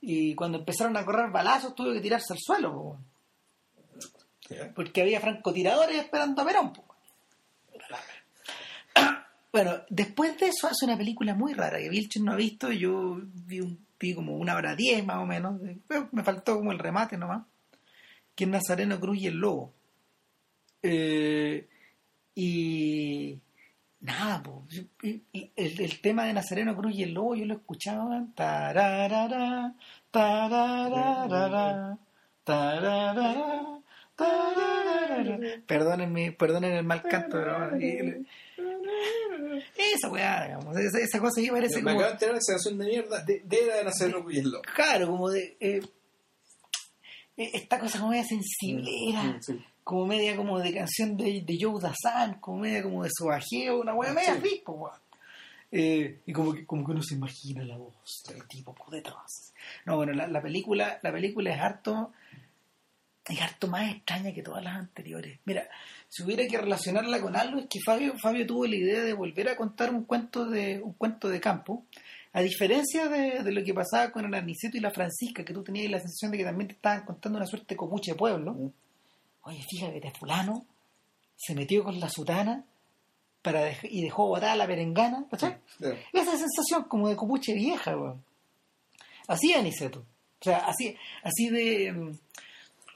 y cuando empezaron a correr balazos, tuvo que tirarse al suelo. pues, porque había francotiradores esperando a Perón. po. Bueno, después de eso hace una película muy rara que Vilchen no ha visto. Yo vi, un- vi como una hora diez más o menos. Me faltó como el remate nomás. Que es Nazareno Cruz y el Lobo. Eh, y nada, el, tema de Nazareno Cruz y el Lobo yo lo escuchaba. Tararara, tararara. Perdónenme, perdonen el mal canto, esa weá, digamos, esa, esa cosa que parece Me como acabo de enterar que esa canción de mierda de, de era de Nacerro Cuyello. claro, como de eh, eh, esta cosa como media sensiblera, Sí. como media como de canción de, de Joe Dassin, como media como de Sobajeo, una weá media Sí. po, weón. Eh, y como que, como que uno se imagina la voz del tipo por detrás. No, bueno, la, la película, la película es harto, es harto más extraña que todas las anteriores. Mira, si hubiera que relacionarla con algo, es que Fabio, Fabio tuvo la idea de volver a contar un cuento de, un cuento de campo. A diferencia de, de lo que pasaba con el Aniceto y la Francisca, que tú tenías la sensación de que también te estaban contando una suerte de copuche de pueblo. Mm. Oye, fíjate, fulano se metió con la sutana para dej- y dejó botada la perengana, ¿cachai? Claro. Esa sensación como de copuche vieja, weón. Así Aniceto. O sea, así, así de...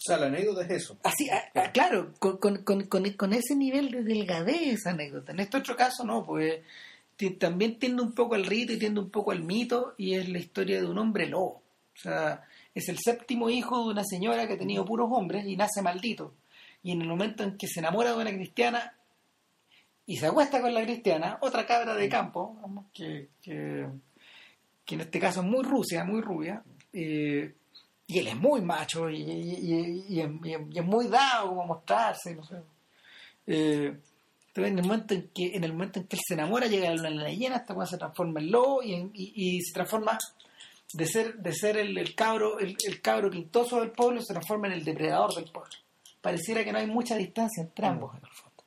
O sea, la anécdota es eso. Así, a- a- claro, con, con, con, con, ese nivel de delgadez anécdota. En este otro caso no, pues también tiende un poco al rito y tiende un poco al mito y es la historia de un hombre lobo. O sea, es el séptimo hijo de una señora que ha tenido puros hombres y nace maldito. Y en el momento en que se enamora de una cristiana y se acuesta con la cristiana, otra cabra de campo, vamos, que, que, que en este caso es muy rusia, muy rubia, eh, y él es muy macho y, y- y- y es- muy dado como a mostrarse, no sé. Eh, entonces, en el momento en que en el momento en que él se enamora llega la luna llena esta cosa se transforma en lobo y, se transforma de ser de ser el, el cabro el, el cabro pintoso del pueblo se transforma en el depredador del pueblo pareciera que no hay mucha distancia entre ambos en el fondo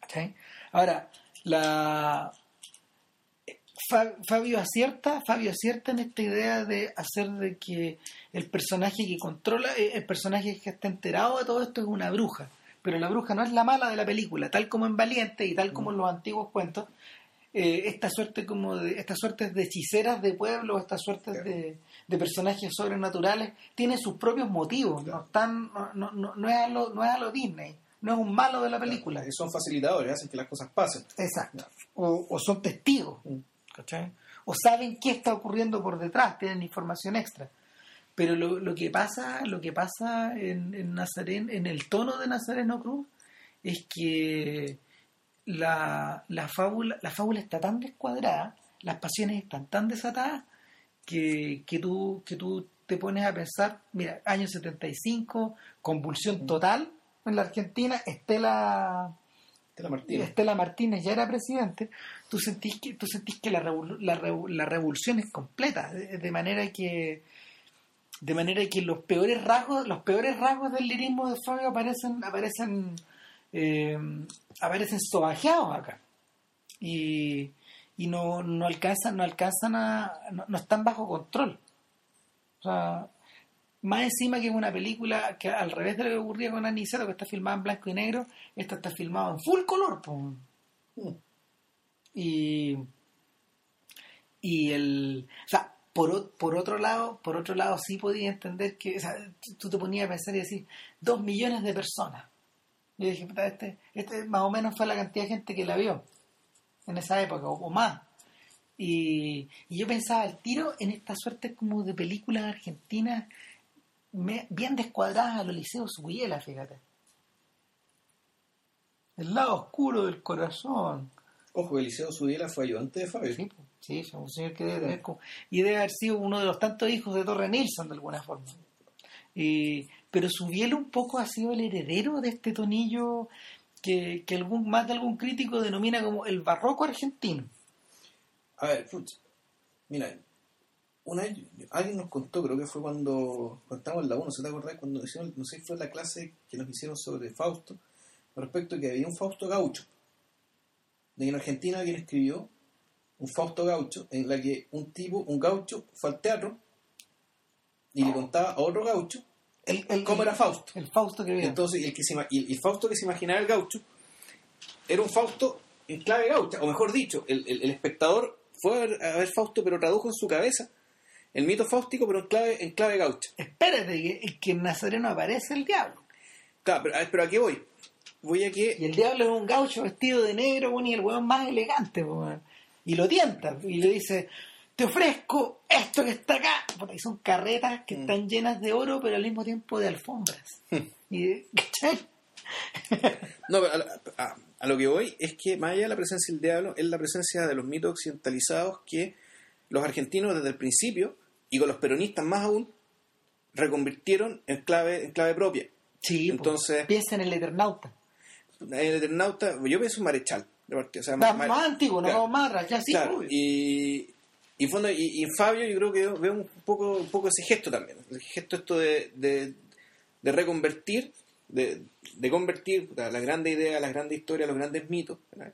¿Cachai? ahora la Fabio acierta Fabio acierta en esta idea de hacer de que el personaje que controla eh, el personaje que está enterado de todo esto es una bruja. Pero la bruja no es la mala de la película. Tal como en Valiente y tal como en los antiguos cuentos eh, esta suerte como de estas suertes de hechiceras de pueblo estas suertes de, de personajes sobrenaturales tienen sus propios motivos no están no, no, no- es a lo, no es a lo Disney no es un malo de la película. Son facilitadores, hacen que las cosas pasen. Exacto. O, o son testigos, Mm. ¿Cachai? O saben qué está ocurriendo por detrás, tienen información extra. Pero lo, lo que pasa, lo que pasa en, en Nazareno, en el tono de Nazareno Cruz, es que la, la fábula, la fábula está tan descuadrada, las pasiones están tan desatadas, que, que tú, que tú te pones a pensar, mira, año 75, convulsión total en la Argentina, Estela Estela Martínez. Estela Martínez ya era presidente, tú sentís que, tú sentís que la, revol- la, la revolución es completa, de, de manera que de manera que los peores rasgos, los peores rasgos del lirismo de Fabio aparecen, aparecen, eh, aparecen sobajeados acá. Y, y no, no alcanzan, no alcanzan a, no, no están bajo control. O sea, más encima que es una película que al revés de lo que ocurría con Aniceto, que está filmada en blanco y negro, esta está filmada en full color. po. Y, y el, o sea, por, por otro lado, por otro lado sí podía entender que, o sea, tú- te ponías a pensar y decir, dos millones de personas. Yo dije, este, este más o menos fue la cantidad de gente que la vio en esa época, o, o más. Y, y yo pensaba al tiro en esta suerte como de películas argentinas me- bien descuadradas a los liceos fíjate. El lado oscuro del corazón. Ojo, Eliseo Subiela fue ayudante de Fabio. Sí, sí, es un señor que debe tener como- y debe haber sido uno de los tantos hijos de Torre Nilsson de alguna forma. Y- pero Subiela un poco ha sido el heredero de este tonillo que, que algún, más de algún crítico denomina como el barroco argentino. A ver, pucha, mira, una vez alguien nos contó, creo que fue cuando, cuando estábamos en la 1, ¿se te acordás? Cuando hicieron, no sé si fue la clase que nos hicieron sobre Fausto, respecto a que había un Fausto gaucho. De que en Argentina alguien escribió un Fausto gaucho, en la que un tipo, un gaucho, fue al teatro y le contaba a otro gaucho El, el- cómo era Fausto. El Fausto que vio. entonces, el, que se, el, el Fausto que se imaginaba el gaucho era un Fausto en clave gaucha, o mejor dicho, el, el- el espectador fue a ver, a ver Fausto, pero tradujo en su cabeza el mito fáustico, pero en clave, en clave gaucha. Espérate, que, que en Nazareno aparece el diablo. Claro, pero, pero ¿a qué voy? Voy a Y que. el diablo es un gaucho vestido de negro, bueno, y el weón más elegante. Y lo tienta, y le dice, te ofrezco esto que está acá. Y son carretas que Mm. están llenas de oro, pero al mismo tiempo de alfombras. y, ¿cachai? No, pero a, a- a lo que voy es que, más allá de la presencia del diablo, es la presencia de los mitos occidentalizados que los argentinos desde el principio, y con los peronistas más aún, reconvirtieron en clave, en clave propia. Sí. Entonces- piensa en el Eternauta. El Eternauta, yo pienso en Marechal, de partida, o sea, Más, antiguo, no claro. más ya sí, Claro, y, y, fondo, y, Fabio yo creo que veo, un poco un poco ese gesto también, el gesto esto de, de, de reconvertir, de, de convertir puta, la grande idea, las grandes historias, los grandes mitos, ¿verdad?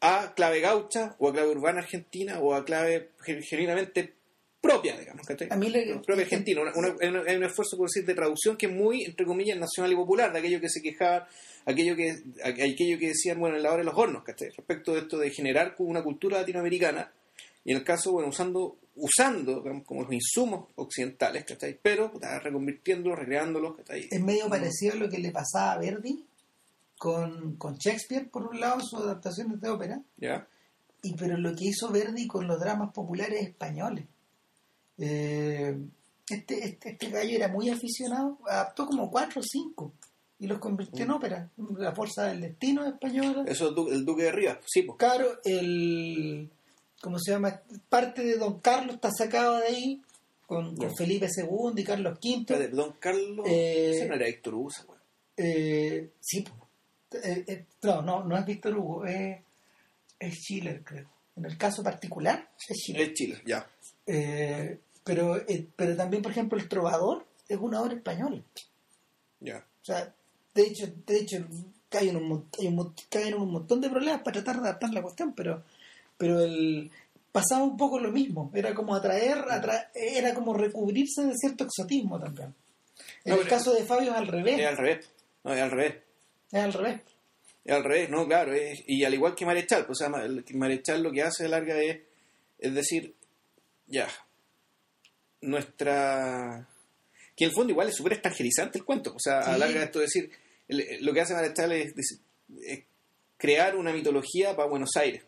a clave gaucha o a clave urbana argentina o a clave ge- genuinamente propia, digamos, ¿cachai? A mí le- propia argentina, hay un- esfuerzo por decir de traducción que es muy, entre comillas, nacional y popular, de aquello que se quejaban, aquello que, aquello que decían, bueno, en la hora de los hornos, ¿cachai? Respecto de esto de generar una cultura latinoamericana, y en el caso, bueno, usando, usando digamos, como los insumos occidentales, ¿cachai? Pero reconvirtiéndolos, recreándolos, ¿cachai? Es medio parecido a lo que le pasaba a Verdi con, con Shakespeare, por un lado, sus adaptaciones de ópera, ¿Ya? y pero lo que hizo Verdi con los dramas populares españoles. Eh, este, este, este gallo era muy aficionado, adaptó como cuatro o cinco. y los convirtió en ópera. La Fuerza del Destino española. Eso es du- el Duque de Rivas, sí, pues. Claro, el. ¿Cómo se llama? Parte de Don Carlos está sacado de ahí, con, con. Felipe II y Carlos V. Espérate, Don Carlos. Eh, ese no era Héctor Hugo. Eh, sí. Eh, eh, no, no, no es Víctor Hugo, es, es Schiller, creo. En el caso particular, es Schiller. Es Chile, ya. Eh, pero, eh, pero también, por ejemplo, El Trovador es una obra española. Ya. O sea, de hecho, de hecho caen un, un caen un montón de problemas para tratar de adaptar la cuestión, pero, pero el, pasaba un poco lo mismo. Era como atraer, atra- era como recubrirse de cierto exotismo también. En No, el caso de Fabio es al revés. Es al revés. No, es al revés. Es al revés. Es al revés, no, claro. es- y al igual que Marechal, pues, o sea, Marechal lo que hace a larga es, es decir, ya, nuestra... Que en el fondo igual es súper extranjerizante el cuento. O sea, a Sí. larga esto es decir, el- lo que hace Marechal es, es crear una mitología para Buenos Aires.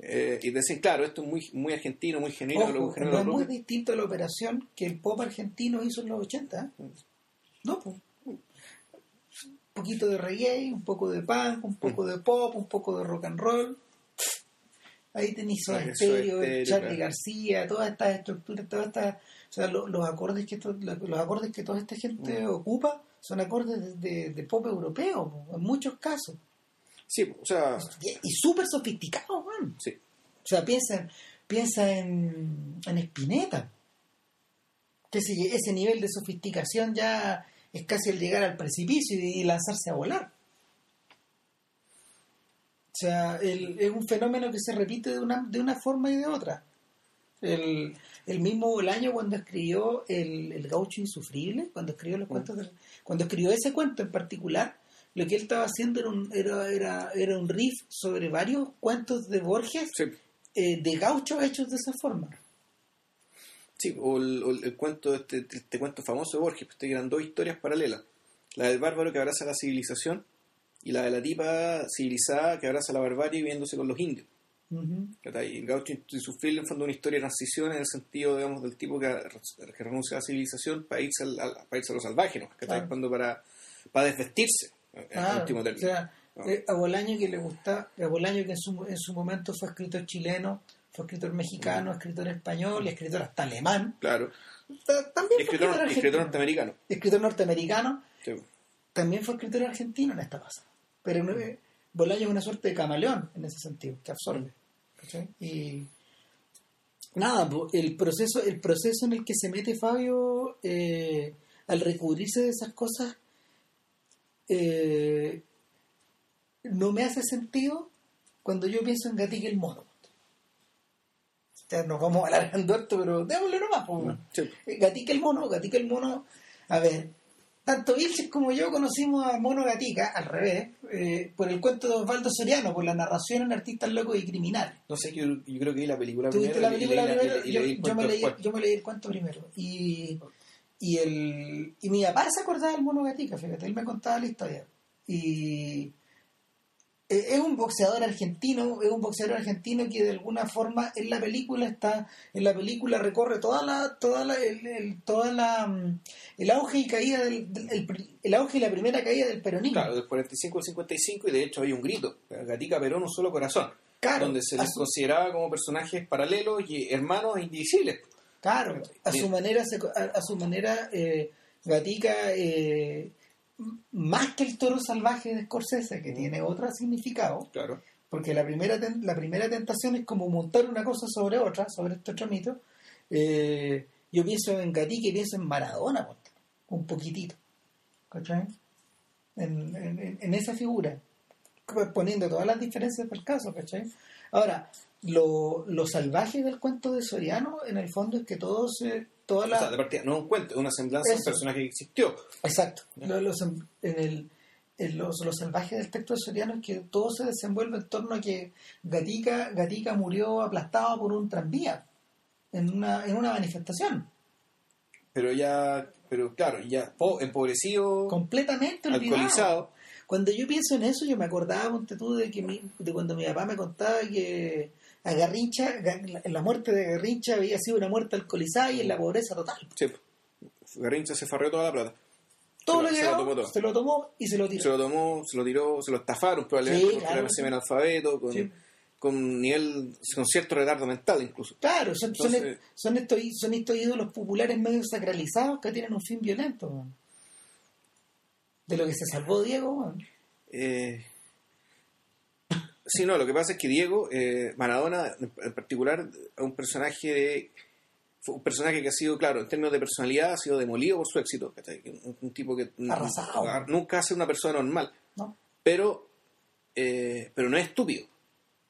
Eh, y decir, claro, esto es muy, muy argentino, muy genuino, Ojo, muy genuino no es muy propio. distinto a la operación que el pop argentino hizo en los 80. ¿eh? Mm. No, pues. Un poquito de reggae, un poco de punk, un poco de pop, un poco de rock and roll. Ahí tenéis Soda Stereo, Charlie. García, todas estas estructuras, todas estas, sea, lo- los acordes que to- los acordes que toda esta gente Mm. ocupa son acordes de, de- de pop europeo, en muchos casos. Sí, o sea, Y, y súper sofisticados, man. sí. O sea, piensa, piensa en, en Spinetta. Que ese, ese nivel de sofisticación ya es casi el llegar al precipicio y, y lanzarse a volar. O sea, el- es un fenómeno que se repite de una, de una forma y de otra. El, el mismo Bolaño cuando escribió el, el Gaucho Insufrible, cuando escribió los cuentos del- cuando escribió ese cuento en particular, lo que él estaba haciendo era un, era, era, era un riff sobre varios cuentos de Borges Sí, eh, de gauchos hechos de esa forma. sí, o el, o el- cuento, este, este cuento famoso de Borges, pues, que eran dos historias paralelas. La del bárbaro que abraza la civilización y la de la tipa civilizada que abraza la barbarie viviéndose con los indios. Ujú. ¿cachai? Y el gaucho insufrible en fondo una historia de transición en el sentido, digamos, del tipo que, que renuncia a la civilización para irse, al, al- para irse a lo salvaje, ¿no? Claro. Cuando para, para desvestirse, en Claro, último o término. sea, No. eh, a Bolaño que le gusta, a Bolaño que en su, en su momento fue escritor chileno, fue escritor mexicano, escritor español y escritor hasta alemán. Claro. Ta- También Y fue escritor, escritor, y escritor argentino. norteamericano. Escritor norteamericano, Sí. también fue escritor argentino en esta pasada. Pero no- eh, Bolaño es una suerte de camaleón en ese sentido, que absorbe. ¿Cachai? Y nada, el proceso, el proceso en el que se mete Fabio eh, al recubrirse de esas cosas eh, no me hace sentido cuando yo pienso en Gatica el mono. Ya nos vamos alargando esto, pero démosle nomás. po, weón. Sí. Gatica el mono, Gatica el mono. A ver, tanto Vilches como yo conocimos a Mono Gatica, al revés, eh, por el cuento de Osvaldo Soriano, por la narración en Artistas Locos y Criminales. No sé, yo, yo creo que vi la película ¿Tú viste primero la película primero? y Yo, leí me leí, yo me leí el cuento primero. Y, y, el, y mi papá se acordaba del Mono Gatica, fíjate, él me contaba la historia. Y eh, es un boxeador argentino, es un boxeador argentino que de alguna forma en la película está, en la película recorre toda la, toda la, el, el- toda la, mm, el auge y caída del, del- el, auge y la primera caída del peronismo. Claro, del 45 al 55 y de hecho hay un grito, Gatica Perón, un solo corazón, Claro, donde se les su- consideraba como personajes paralelos y hermanos e indivisibles. Claro, a su manera, se- a, a su manera, eh, Gatica, eh, más que el toro salvaje de Scorsese, que tiene otro significado, Claro. porque la primera, la primera tentación es como montar una cosa sobre otra, sobre este otro mito. Eh, yo pienso en Gatica y pienso en Maradona, ponte, un poquitito, ¿cachai? En, en- esa figura, poniendo todas las diferencias del caso, ¿cachai? Ahora, lo, lo salvaje del cuento de Soriano, en el fondo, es que todos, eh, toda la... O sea, de partida, no un cuento, es una semblanza de un personaje que existió. Exacto. Lo- los- en el, en los, los salvajes del texto de Soriano es que todo se desenvuelve en torno a que Gatica, Gatica murió aplastado por un tranvía en una, en una manifestación. Pero ya, pero claro, ya po- empobrecido, Completamente olvidado. alcoholizado. Cuando yo pienso en eso, yo me acordaba, ponte tú, de, que mi- de cuando mi papá me contaba que a Garrincha, Ga- la, muerte de Garrincha había sido una muerte alcoholizada y en la pobreza total. Sí. Garrincha se farreó toda la plata. Todo Se lo que se lo tomó todo. se lo tomó y se lo tiró. Se lo tomó, se lo tiró, se lo estafaron probablemente Sí, porque claro. era con, Sí. con nivel, con cierto retardo mental incluso. Claro, son, Entonces- son estos, son estos ídolos populares medio sacralizados que tienen un fin violento. De lo que se salvó Diego, weón. Eh, sí, no, lo que pasa es que Diego, eh, Maradona en particular, es un personaje de, un personaje que ha sido, claro, en términos de personalidad, ha sido demolido por su éxito. Un, un tipo que Arrasado. nunca hace una persona normal, ¿no? pero, eh, pero no es estúpido.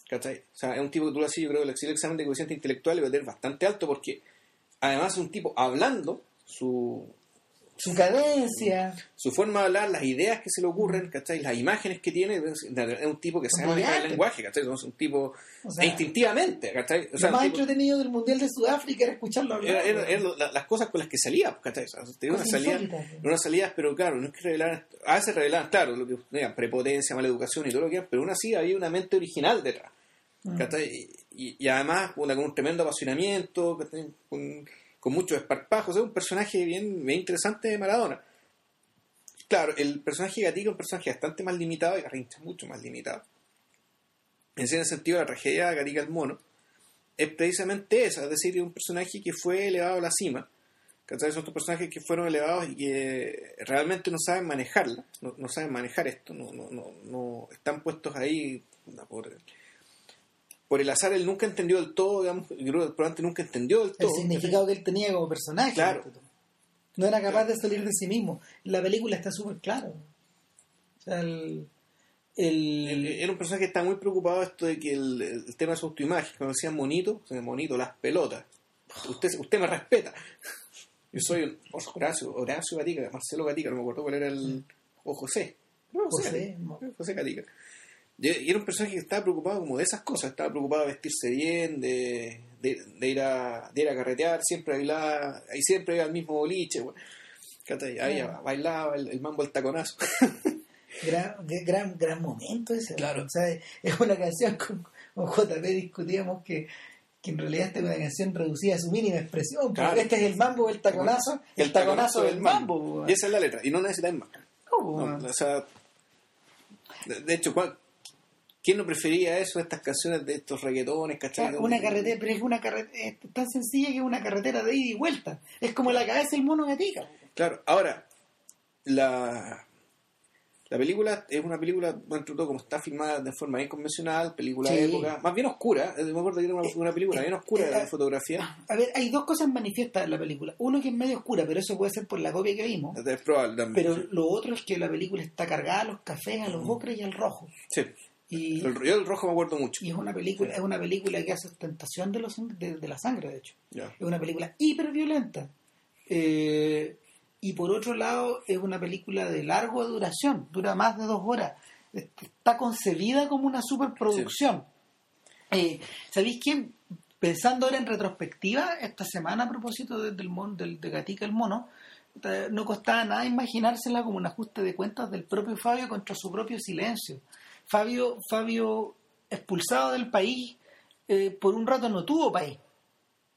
¿cachai? O sea, es un tipo que tú lo haces, yo creo que el examen de coeficiente intelectual le va a tener bastante alto porque además es un tipo hablando, su, Su cadencia. su forma de hablar, las ideas que se le ocurren, ¿cachai? Las imágenes que tiene, es un tipo que sabe manejar el lenguaje, ¿cachai? Es un tipo O sea, instintivamente, ¿cachai? O sea, lo más tipo- entretenido del Mundial de Sudáfrica era escucharlo hablar. era, era- weón. era lo- la- las cosas con las que salía, ¿cachai? O sea, tenía unas Cosas salidas, insólitas, weón. unas salidas, pero claro, no es que revelaran, a veces revelaban, claro, lo que digan, prepotencia, mala educación y todo lo que pero aún así había una mente original detrás. Mm. ¿cachai? Y, y además una, con un tremendo apasionamiento, ¿cachai? con, con muchos esparpajos. Es un personaje bien, interesante de Maradona. Claro, el personaje Gatica es un personaje bastante más limitado y Garrincha mucho más limitado. En ese sentido, la tragedia de Gatica el Mono es precisamente esa, es decir, un personaje que fue elevado a la cima. ¿cachai? Son estos personajes que fueron elevados y que realmente no saben manejarla, no, no saben manejar esto, no, no, no, no están puestos ahí por, por el azar. Él nunca entendió del todo, digamos, probablemente nunca entendió del el todo. significado que él tenía como personaje. Claro. No era capaz de salir de sí mismo. La película está súper claro. O sea, el, el- Él- Era un personaje que estaba muy preocupado esto de que el, el tema de su autoimagen, cuando decían monito, monito, las pelotas. Usted, usted me respeta. Yo soy un Horacio, Horacio Gatica, Marcelo Gatica, no me acuerdo cuál era el. O José. No, José, José. José Gatica. Y y era un personaje que estaba preocupado como de esas cosas, estaba preocupado de vestirse bien, de, de, de ir, a, de ir a carretear, siempre bailaba, ahí siempre iba al mismo boliche. ¿Cachai? Ahí Ah. bailaba el, el mambo el taconazo. gran, gran, gran momento ese. Claro. Es una canción con, con JP discutíamos que, que en realidad esta es una canción reducida a su mínima expresión. porque Claro. Este es el mambo del taconazo, el, taconazo del mambo. Y esa es la letra, y no necesitas más. No, No, weón. o sea, de, de hecho, ¿cuál- ¿quién no prefería eso, estas canciones de estos reggaetones, ¿cachai? Claro, una carretera, pero es una carretera es tan sencilla que es una carretera de ida y vuelta. Es como la cabeza del mono gatica. Claro, ahora, la, la película es una película, de todo, como está filmada de forma bien convencional, película de época, más bien oscura, eh, me acuerdo que era una, una película bien oscura de eh, fotografía, A ver, hay dos cosas manifiestas en la película. Uno que es medio oscura, pero eso puede ser por la copia que vimos. es probable también. Pero lo otro es que la película está cargada a los cafés, a los ocres y al rojo. Sí, Y, el, yo del rojo me acuerdo mucho. y es una película, es una película que hace ostentación de, los, de, de la sangre, de hecho. Es una película hiper violenta. Eh, y por otro lado, es una película de larga duración, dura más de dos horas. Está concebida como una superproducción. Eh, ¿Sabéis qué? Pensando ahora en retrospectiva, esta semana a propósito de, del mon- del, de Gatica el Mono, no costaba nada imaginársela como un ajuste de cuentas del propio Fabio contra su propio silencio. Fabio, Fabio expulsado del país, eh, por un rato no tuvo país.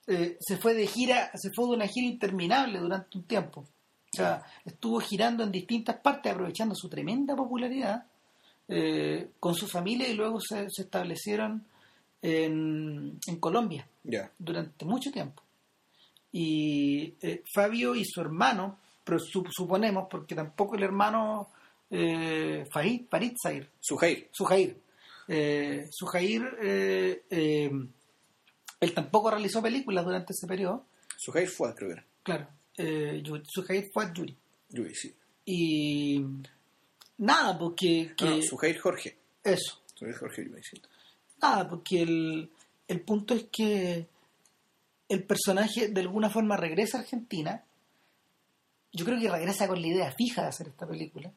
Eh, se fue de gira, se fue de una gira interminable durante un tiempo. O sea, estuvo girando en distintas partes, aprovechando su tremenda popularidad eh, con su familia y luego se, se establecieron en, en Colombia durante mucho tiempo. Y Fabio y su hermano, pero su- suponemos, porque tampoco el hermano eh, Farid, Farid Zair, Sujair. Sujair. Eh, Sujair, eh, eh, él tampoco realizó películas durante ese periodo. Sujair fue, creo que era. Claro, eh, Sujair fue a Yuri. Yuri, sí. Y nada, porque... No, no, que- Sujair Jorge. eso, Sujair Jorge Yuri, sí. nada, porque el, el punto es que el personaje de alguna forma regresa a Argentina. Yo creo que regresa con la idea fija de hacer esta película.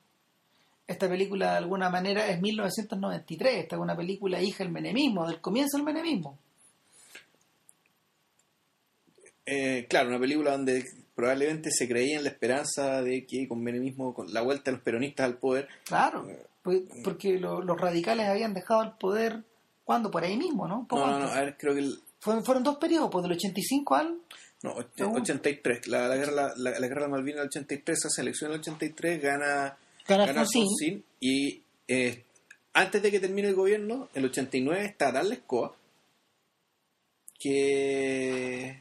Esta película de alguna manera es 1993, esta es una película hija del menemismo, del comienzo del menemismo. Eh, claro, una película donde probablemente se creía en la esperanza de que con menemismo, con la vuelta de los peronistas al poder, Claro, pues- porque lo- los radicales habían dejado el poder, cuando Por ahí mismo, ¿no? No, no, no, a ver, creo que el- Fueron, fueron dos periodos, pues del 85 al... No, och- Según- 83. La, la guerra, la, la- la guerra de Malvinas del 83, esa selección del 83 gana, Y eh, antes de que termine el gobierno, el 89, está Darle Escoa, que,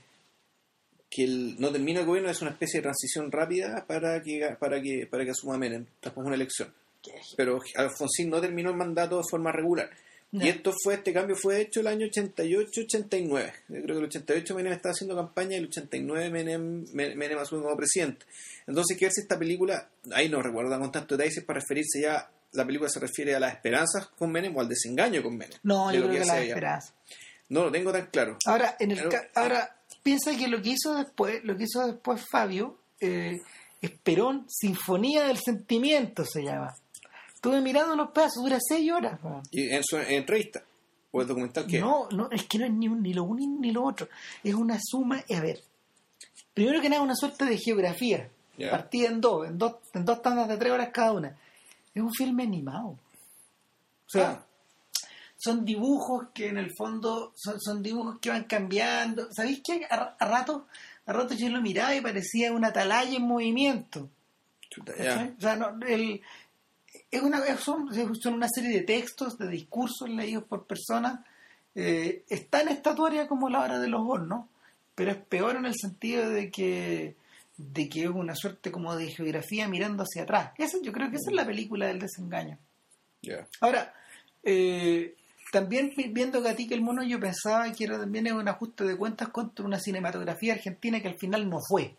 que el- no termina el gobierno, es una especie de transición rápida para que, para que, para que asuma Menem después de una elección. Pero Alfonsín no terminó el mandato de forma regular. Y esto fue, este cambio fue hecho el año 88-89. Yo creo que el 88 Menem estaba haciendo campaña y el 89 Menem, Men- Menem asume como presidente. Entonces, que ver si esta película, ahí no recuerdo con tanto detalle, si es para referirse ya, la película se refiere a las esperanzas con Menem o al desengaño con Menem. No, yo creo que hace la ella. esperanza. No lo tengo tan claro. Ahora, en el Pero- ca- ahora piensa que lo que hizo después, lo que hizo después Fabio, eh, Esperón, Sinfonía del Sentimiento se llama. Estuve mirando los pedazos, dura seis horas. Y en su en entrevista, o el documental que No, no, es que no es ni, un- ni lo uno ni lo otro. Es una suma, a ver, primero que nada una suerte de geografía, Ya. partida en dos, en dos, en dos tandas de tres horas cada una. Es un filme animado. O sea, Ah. son dibujos que en el fondo son, son dibujos que van cambiando. ¿Sabéis qué? A, a rato, a rato yo lo miraba y parecía una atalaya en movimiento. O sea, no, el- es una, son, son una serie de textos, de discursos leídos por personas. Eh, es tan estatuaria como la hora de los hornos, pero es peor en el sentido de que de que es una suerte como de geografía mirando hacia atrás. Esa, yo creo que esa es la película del desengaño. ya. Ahora, eh, también vi- viendo Gatica el Mono, yo pensaba que era también un ajuste de cuentas contra una cinematografía argentina que al final no fue.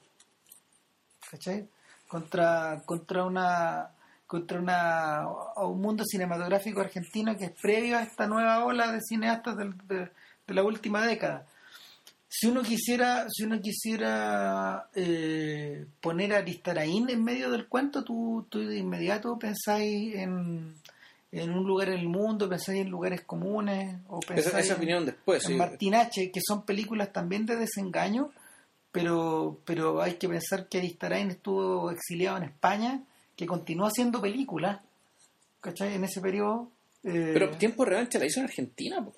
¿Cachai? Contra, contra una contra una a un mundo cinematográfico argentino que es previo a esta nueva ola de cineastas del- de, de la última década. Si uno quisiera, si uno quisiera eh, poner a Aristarain en medio del cuento, tú, tú de inmediato pensáis en, en un lugar en el mundo, pensáis en lugares comunes, o pensáis Esa, esa en- después. en sí. Martinache, que son películas también de desengaño, pero, pero hay que pensar que Aristarain estuvo exiliado en España, que continuó haciendo películas, ¿cachai? En ese periodo. eh, Pero tiempo real se la hizo en Argentina, po.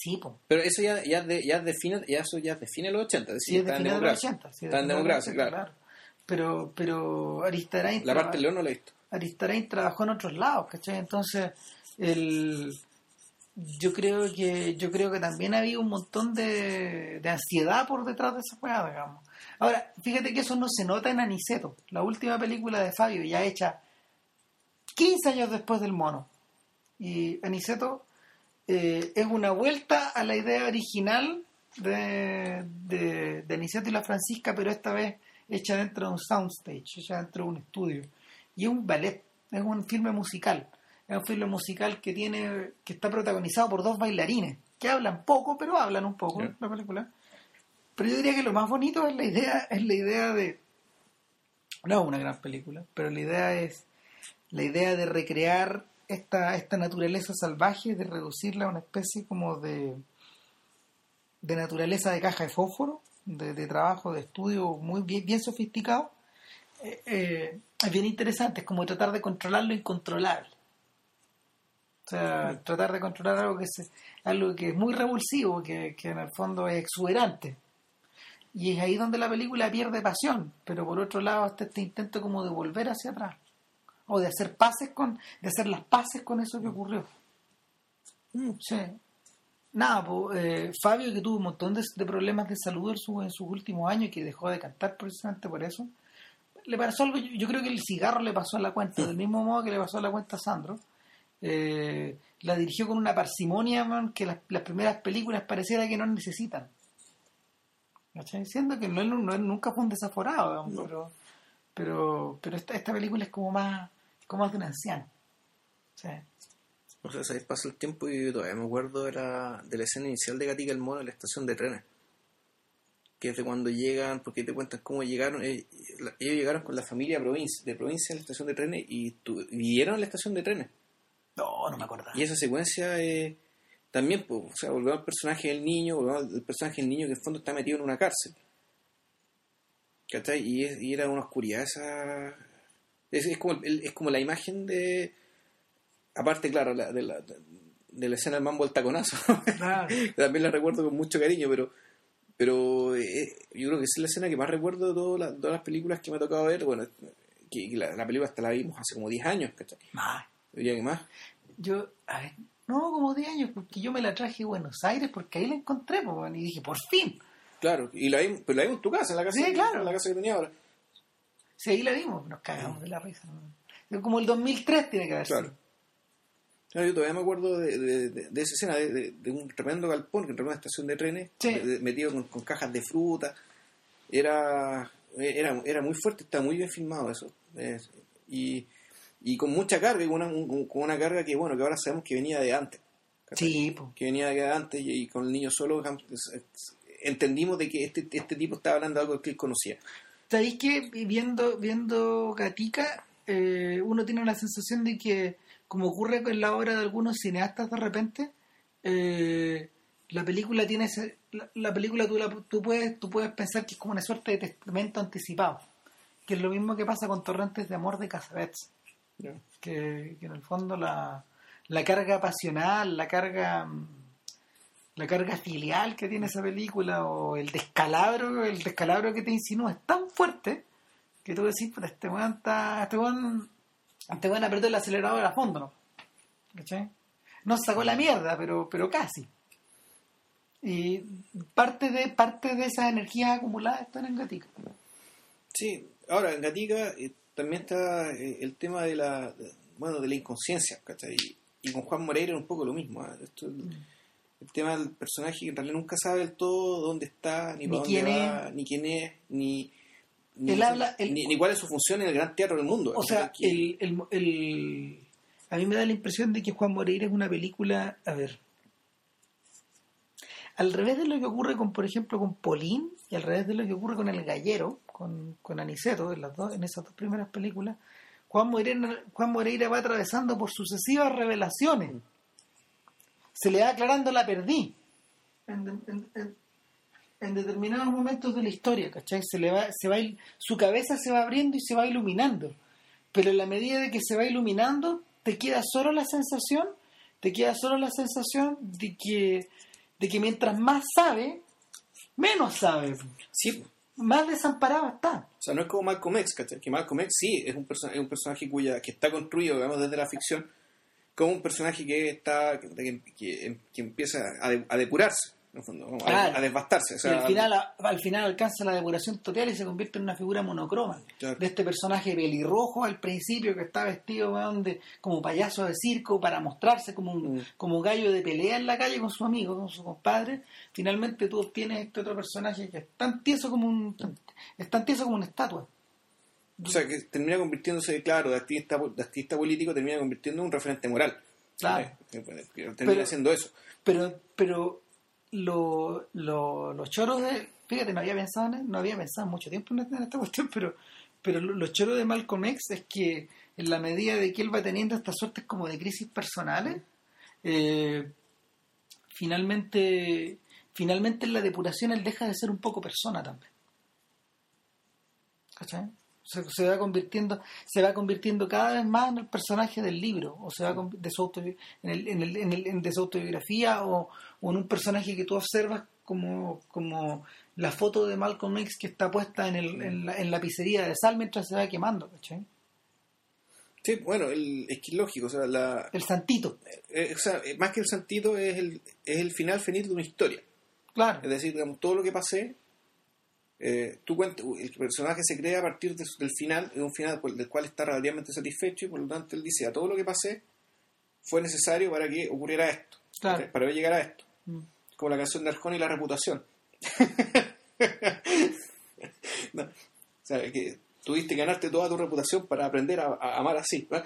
sí, pues. Pero eso ya, ya, de- ya define, ya eso ya define los 80, es decir, Sí, está en los democracia. 80. sí, Está en los democracia, 80, claro. Pero, pero Aristarain, La parte león no la he visto. Aristarain trabajó en otros lados, ¿cachai? Entonces, el, yo creo que yo creo que también había un montón de, ansiedad por detrás de esa weá, digamos. Ahora, fíjate que eso no se nota en Aniceto, la última película de Fabio, ya hecha 15 años después del mono. Y Aniceto eh, es una vuelta a la idea original de, de Aniceto y la Francisca, pero esta vez hecha dentro de un soundstage, hecha dentro de un estudio. Y es un ballet, es un filme musical. Es un filme musical que tiene que está protagonizado por dos bailarines, que hablan poco, pero hablan un poco la película. Pero yo diría que lo más bonito es la idea, es la idea de no es una gran película, pero la idea es la idea de recrear esta, esta naturaleza salvaje, de reducirla a una especie como de, de naturaleza de caja de fósforo, de, de trabajo, de estudio muy bien, bien sofisticado. Eh, eh, es bien interesante, es como tratar de controlar lo incontrolable. O sea, tratar de controlar algo que es, algo que es muy revulsivo, que, que en el fondo es exuberante. Y es ahí donde la película pierde pasión, pero por otro lado está este intento como de volver hacia atrás o de hacer pases con de hacer las paces con eso que ocurrió. Sí. Nada, po, eh, Fabio que tuvo un montón de, de problemas de salud en, su- en sus últimos años y que dejó de cantar precisamente por eso. Le pasó algo, yo, yo creo que el cigarro le pasó a la cuenta, del mismo modo que le pasó a la cuenta a Sandro. Eh, la dirigió con una parsimonia man, que las, las primeras películas pareciera que no necesitan. ¿Cachai? Siendo que no, no- nunca fue un desaforado, pero, pero, pero esta, esta película es como más, como más de un anciano. Sí. O sea, ¿sabes? pasa el tiempo y todavía me acuerdo de la, de la escena inicial de Gatica el Mono en la estación de trenes. Que es de cuando llegan, porque te cuentan cómo llegaron. eh, ellos llegaron con la familia provincia, de provincia a la estación de trenes y tu- vivieron en la estación de trenes. No, no me acuerdo. Y esa secuencia eh, también, pues, o sea, volvemos al personaje del niño, volvemos al personaje del niño que en el fondo está metido en una cárcel. ¿Cachai? Y, es- y era una oscuridad esa... Es, es como, es como la imagen de... Aparte, claro, la- de, la, de la escena del mambo del taconazo. Claro. También la recuerdo con mucho cariño, pero Pero eh, yo creo que es la escena que más recuerdo de todas las, todas las películas que me ha tocado ver. Bueno, que, que la, la película hasta la vimos hace como 10 años, ¿cachai? Más. Diría que más. Yo, a ver, no, como 10 años, porque yo me la traje a Buenos Aires porque ahí la encontré, y dije, por fin. Claro, y la vimos, pero la vimos en tu casa, en la casa, Sí, claro. en la casa que tenía ahora. Si ahí la vimos, nos cagamos de la risa. ¿no? Como el 2003 tiene que haber sido. Claro. Claro, yo todavía me acuerdo de, de- de- de esa escena, de, un tremendo galpón que entró en una estación de trenes, Sí. metido con, con cajas de fruta. Era, era, era muy fuerte, está muy bien filmado eso. Es- y, y con mucha carga, y con una, un- con una carga que, bueno, que ahora sabemos que venía de antes. Sí, po. Que venía de antes y, y con el niño solo entendimos de que este, este tipo estaba hablando de algo que él conocía. ¿Sabéis que viendo, viendo Gatica, eh, uno tiene la sensación de que, como ocurre con la obra de algunos cineastas de repente, eh, la película tiene ese- la, la película tú, la- tú puedes tú puedes pensar que es como una suerte de testamento anticipado, que es lo mismo que pasa con Torrentes de Amor de Casabets, que, que en el fondo la, la carga pasional, la carga la carga filial que tiene esa película o el descalabro, el descalabro que te insinúa es tan fuerte que tú decís, puta, este weón está, este weón, este weón apretó el acelerador a fondo, ¿no? ¿Cachai? No sacó la mierda, pero, pero casi. Y parte de, parte de esas energías acumuladas están en Gatica. Sí, ahora en Gatica eh, también está eh, el tema de la bueno de la inconsciencia, ¿cachai? Y, con Juan Moreira era un poco lo mismo. ¿ah? Esto, el, el tema del personaje que en realidad nunca sabe del todo dónde está, ni, Ni para dónde quién va, ni quién es, ni ni, Él habla- él- ni, ni cuál es su función en el gran teatro del mundo. O sea, el, el, el- a mí me da la impresión de que Juan Moreira es una película, a ver, al revés de lo que ocurre con, por ejemplo, con Polín y al revés de lo que ocurre con El Gallero, con, Aniceto, en, las dos, en esas dos primeras películas, Juan Moreira, va atravesando por sucesivas revelaciones. Se le va aclarando la perdí. En, determinados momentos de la historia, ¿cachai? Se le va, se va, su cabeza se va abriendo y se va iluminando. Pero en la medida de que se va iluminando, te queda solo la sensación, te queda solo la sensación de que, de que mientras más sabe, menos sabe. sí, Más desamparado está. o sea, no es como Malcolm X, ¿cachai? Que Malcolm X sí es un, perso- es un personaje cuya que está construido, digamos, desde la ficción, como un personaje que está que, que- empieza a, de- a depurarse, en el fondo, como a, a desbastarse. O sea, y al final, a- al final alcanza la depuración total y se convierte en una figura monocroma. Claro. De este personaje pelirrojo al principio que está vestido de, como payaso de circo para mostrarse como un Mm. como gallo de pelea en la calle con su amigo, con su compadre. Finalmente tú obtienes este otro personaje que es tan tieso como un, es tan tieso como una estatua. O sea, que termina convirtiéndose, claro, de activista, de activista político, termina convirtiendo en un referente moral. Claro. Eh, eh, Termina Pero- haciendo eso. Pero, pero lo, lo- los choros de. Fíjate, no había pensado en, no había pensado mucho tiempo en esta, cuestión, pero, pero lo- los choros de Malcolm X es que en la medida de que él va teniendo estas suertes como de crisis personales, eh, finalmente, finalmente en la depuración él deja de ser un poco persona también. ¿Cachai? Se, se va convirtiendo se va convirtiendo cada vez más en el personaje del libro o se va de su en, el, en, el, en, el- en de su autobiografía o, o en un personaje que tú observas como, como la foto de Malcolm X que está puesta en, el, en, la, en la pizzería de sal mientras se va quemando ¿cachai? Sí, bueno, el, es que lógico, o sea, la, el santito eh, o sea, eh, más que el santito es el, es el final feliz de una historia. claro Es decir, digamos, todo lo que pasé, eh, tú cuentas, el personaje se crea a partir de del final, es un final del cual está relativamente satisfecho y por lo tanto él dice, a todo lo que pasé fue necesario para que ocurriera esto, Claro. para llegar a esto. Mm. Como la canción de Arjona y la reputación. No, o sea, que tuviste que ganarte toda tu reputación para aprender a, a amar así.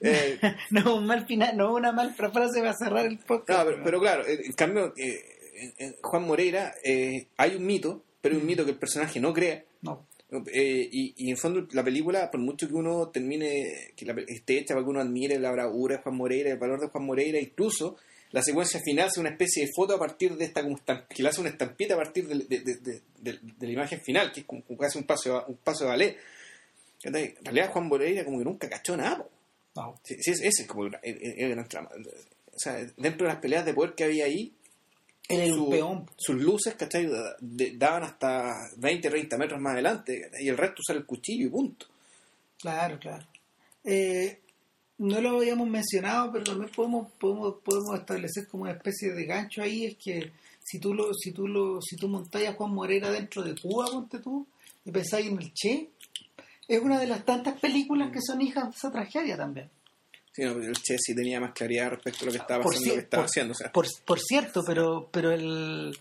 Eh, no un mal final no una mal frase va a cerrar el podcast No, pero, pero claro, en cambio, eh, en- en Juan Moreira eh, hay un mito, pero un mito que el personaje no crea. no Eh, y, y en fondo la película, por mucho que uno termine, que la, esté hecha para que uno admire la bravura de Juan Moreira, el valor de Juan Moreira, incluso la secuencia final es una especie de foto a partir de esta, como que le hace una estampita a partir de, de- de- de- la imagen final, que es como, como casi un paso, de- un paso de ballet. ¿Cachai? En realidad Juan Moreira como que nunca cachó nada. no Sí, sí, ese es como el, el- el gran trama. O sea, dentro de las peleas de poder que había ahí, Un su- peón. sus luces, ¿cachai? De- daban hasta 20, 30 metros más adelante y el resto usar el cuchillo y punto. Claro, claro. Eh, no lo habíamos mencionado, pero también podemos, podemos, podemos establecer como una especie de gancho ahí, es que si tú lo, si tú lo, si tú montáis a Juan Morera dentro de Cuba, ponte tú, y pensáis en el Che, es una de las tantas películas que son hijas de esa tragedia también. Sí, no, pero el Che sí tenía más claridad respecto a lo que estaba Por haciendo, lo que cier- estaba por- haciendo. O sea, Por, por cierto, pero, pero el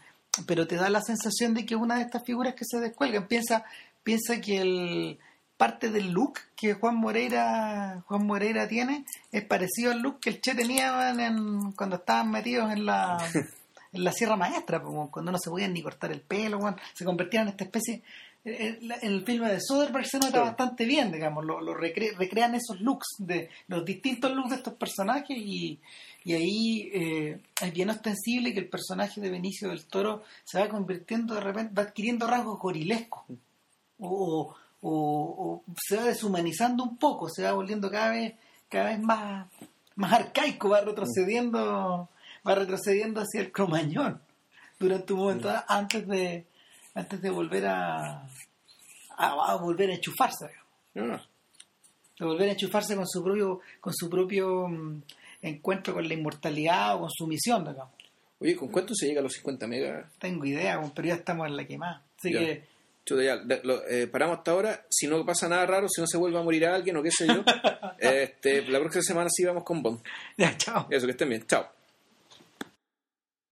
pero te da la sensación de que una de estas figuras que se descuelgan piensa, piensa que el parte del look que Juan Moreira Juan Moreira tiene es parecido al look que el Che tenía en- en- cuando estaban metidos en la en la Sierra Maestra, pues, cuando no se podían ni cortar el pelo, weón, se convertían en esta especie en, en el filme de Soderbergh se nota bastante bien, digamos, lo, lo recre- recrean esos looks de los distintos looks de estos personajes y, y ahí eh, es bien ostensible que el personaje de Benicio del Toro se va convirtiendo de repente, va adquiriendo rasgos gorilescos. O, o- o se va deshumanizando un poco, se va volviendo cada vez cada vez más más arcaico, va retrocediendo va retrocediendo hacia el cromañón durante un momento antes de antes de volver a, a, a volver a enchufarse digamos. no, no. de volver a enchufarse con su propio con su propio mm, encuentro con la inmortalidad o con su misión digamos. Oye, ¿con cuánto se llega a los 50 megas? tengo idea pero ya estamos en la quemada así Ya. que Chuta, ya, lo- eh, paramos hasta ahora. Si no pasa nada raro, si no se vuelve a morir alguien o qué sé yo, este, la próxima semana sí vamos con Bond. ya chao Eso, que estén bien. Chao.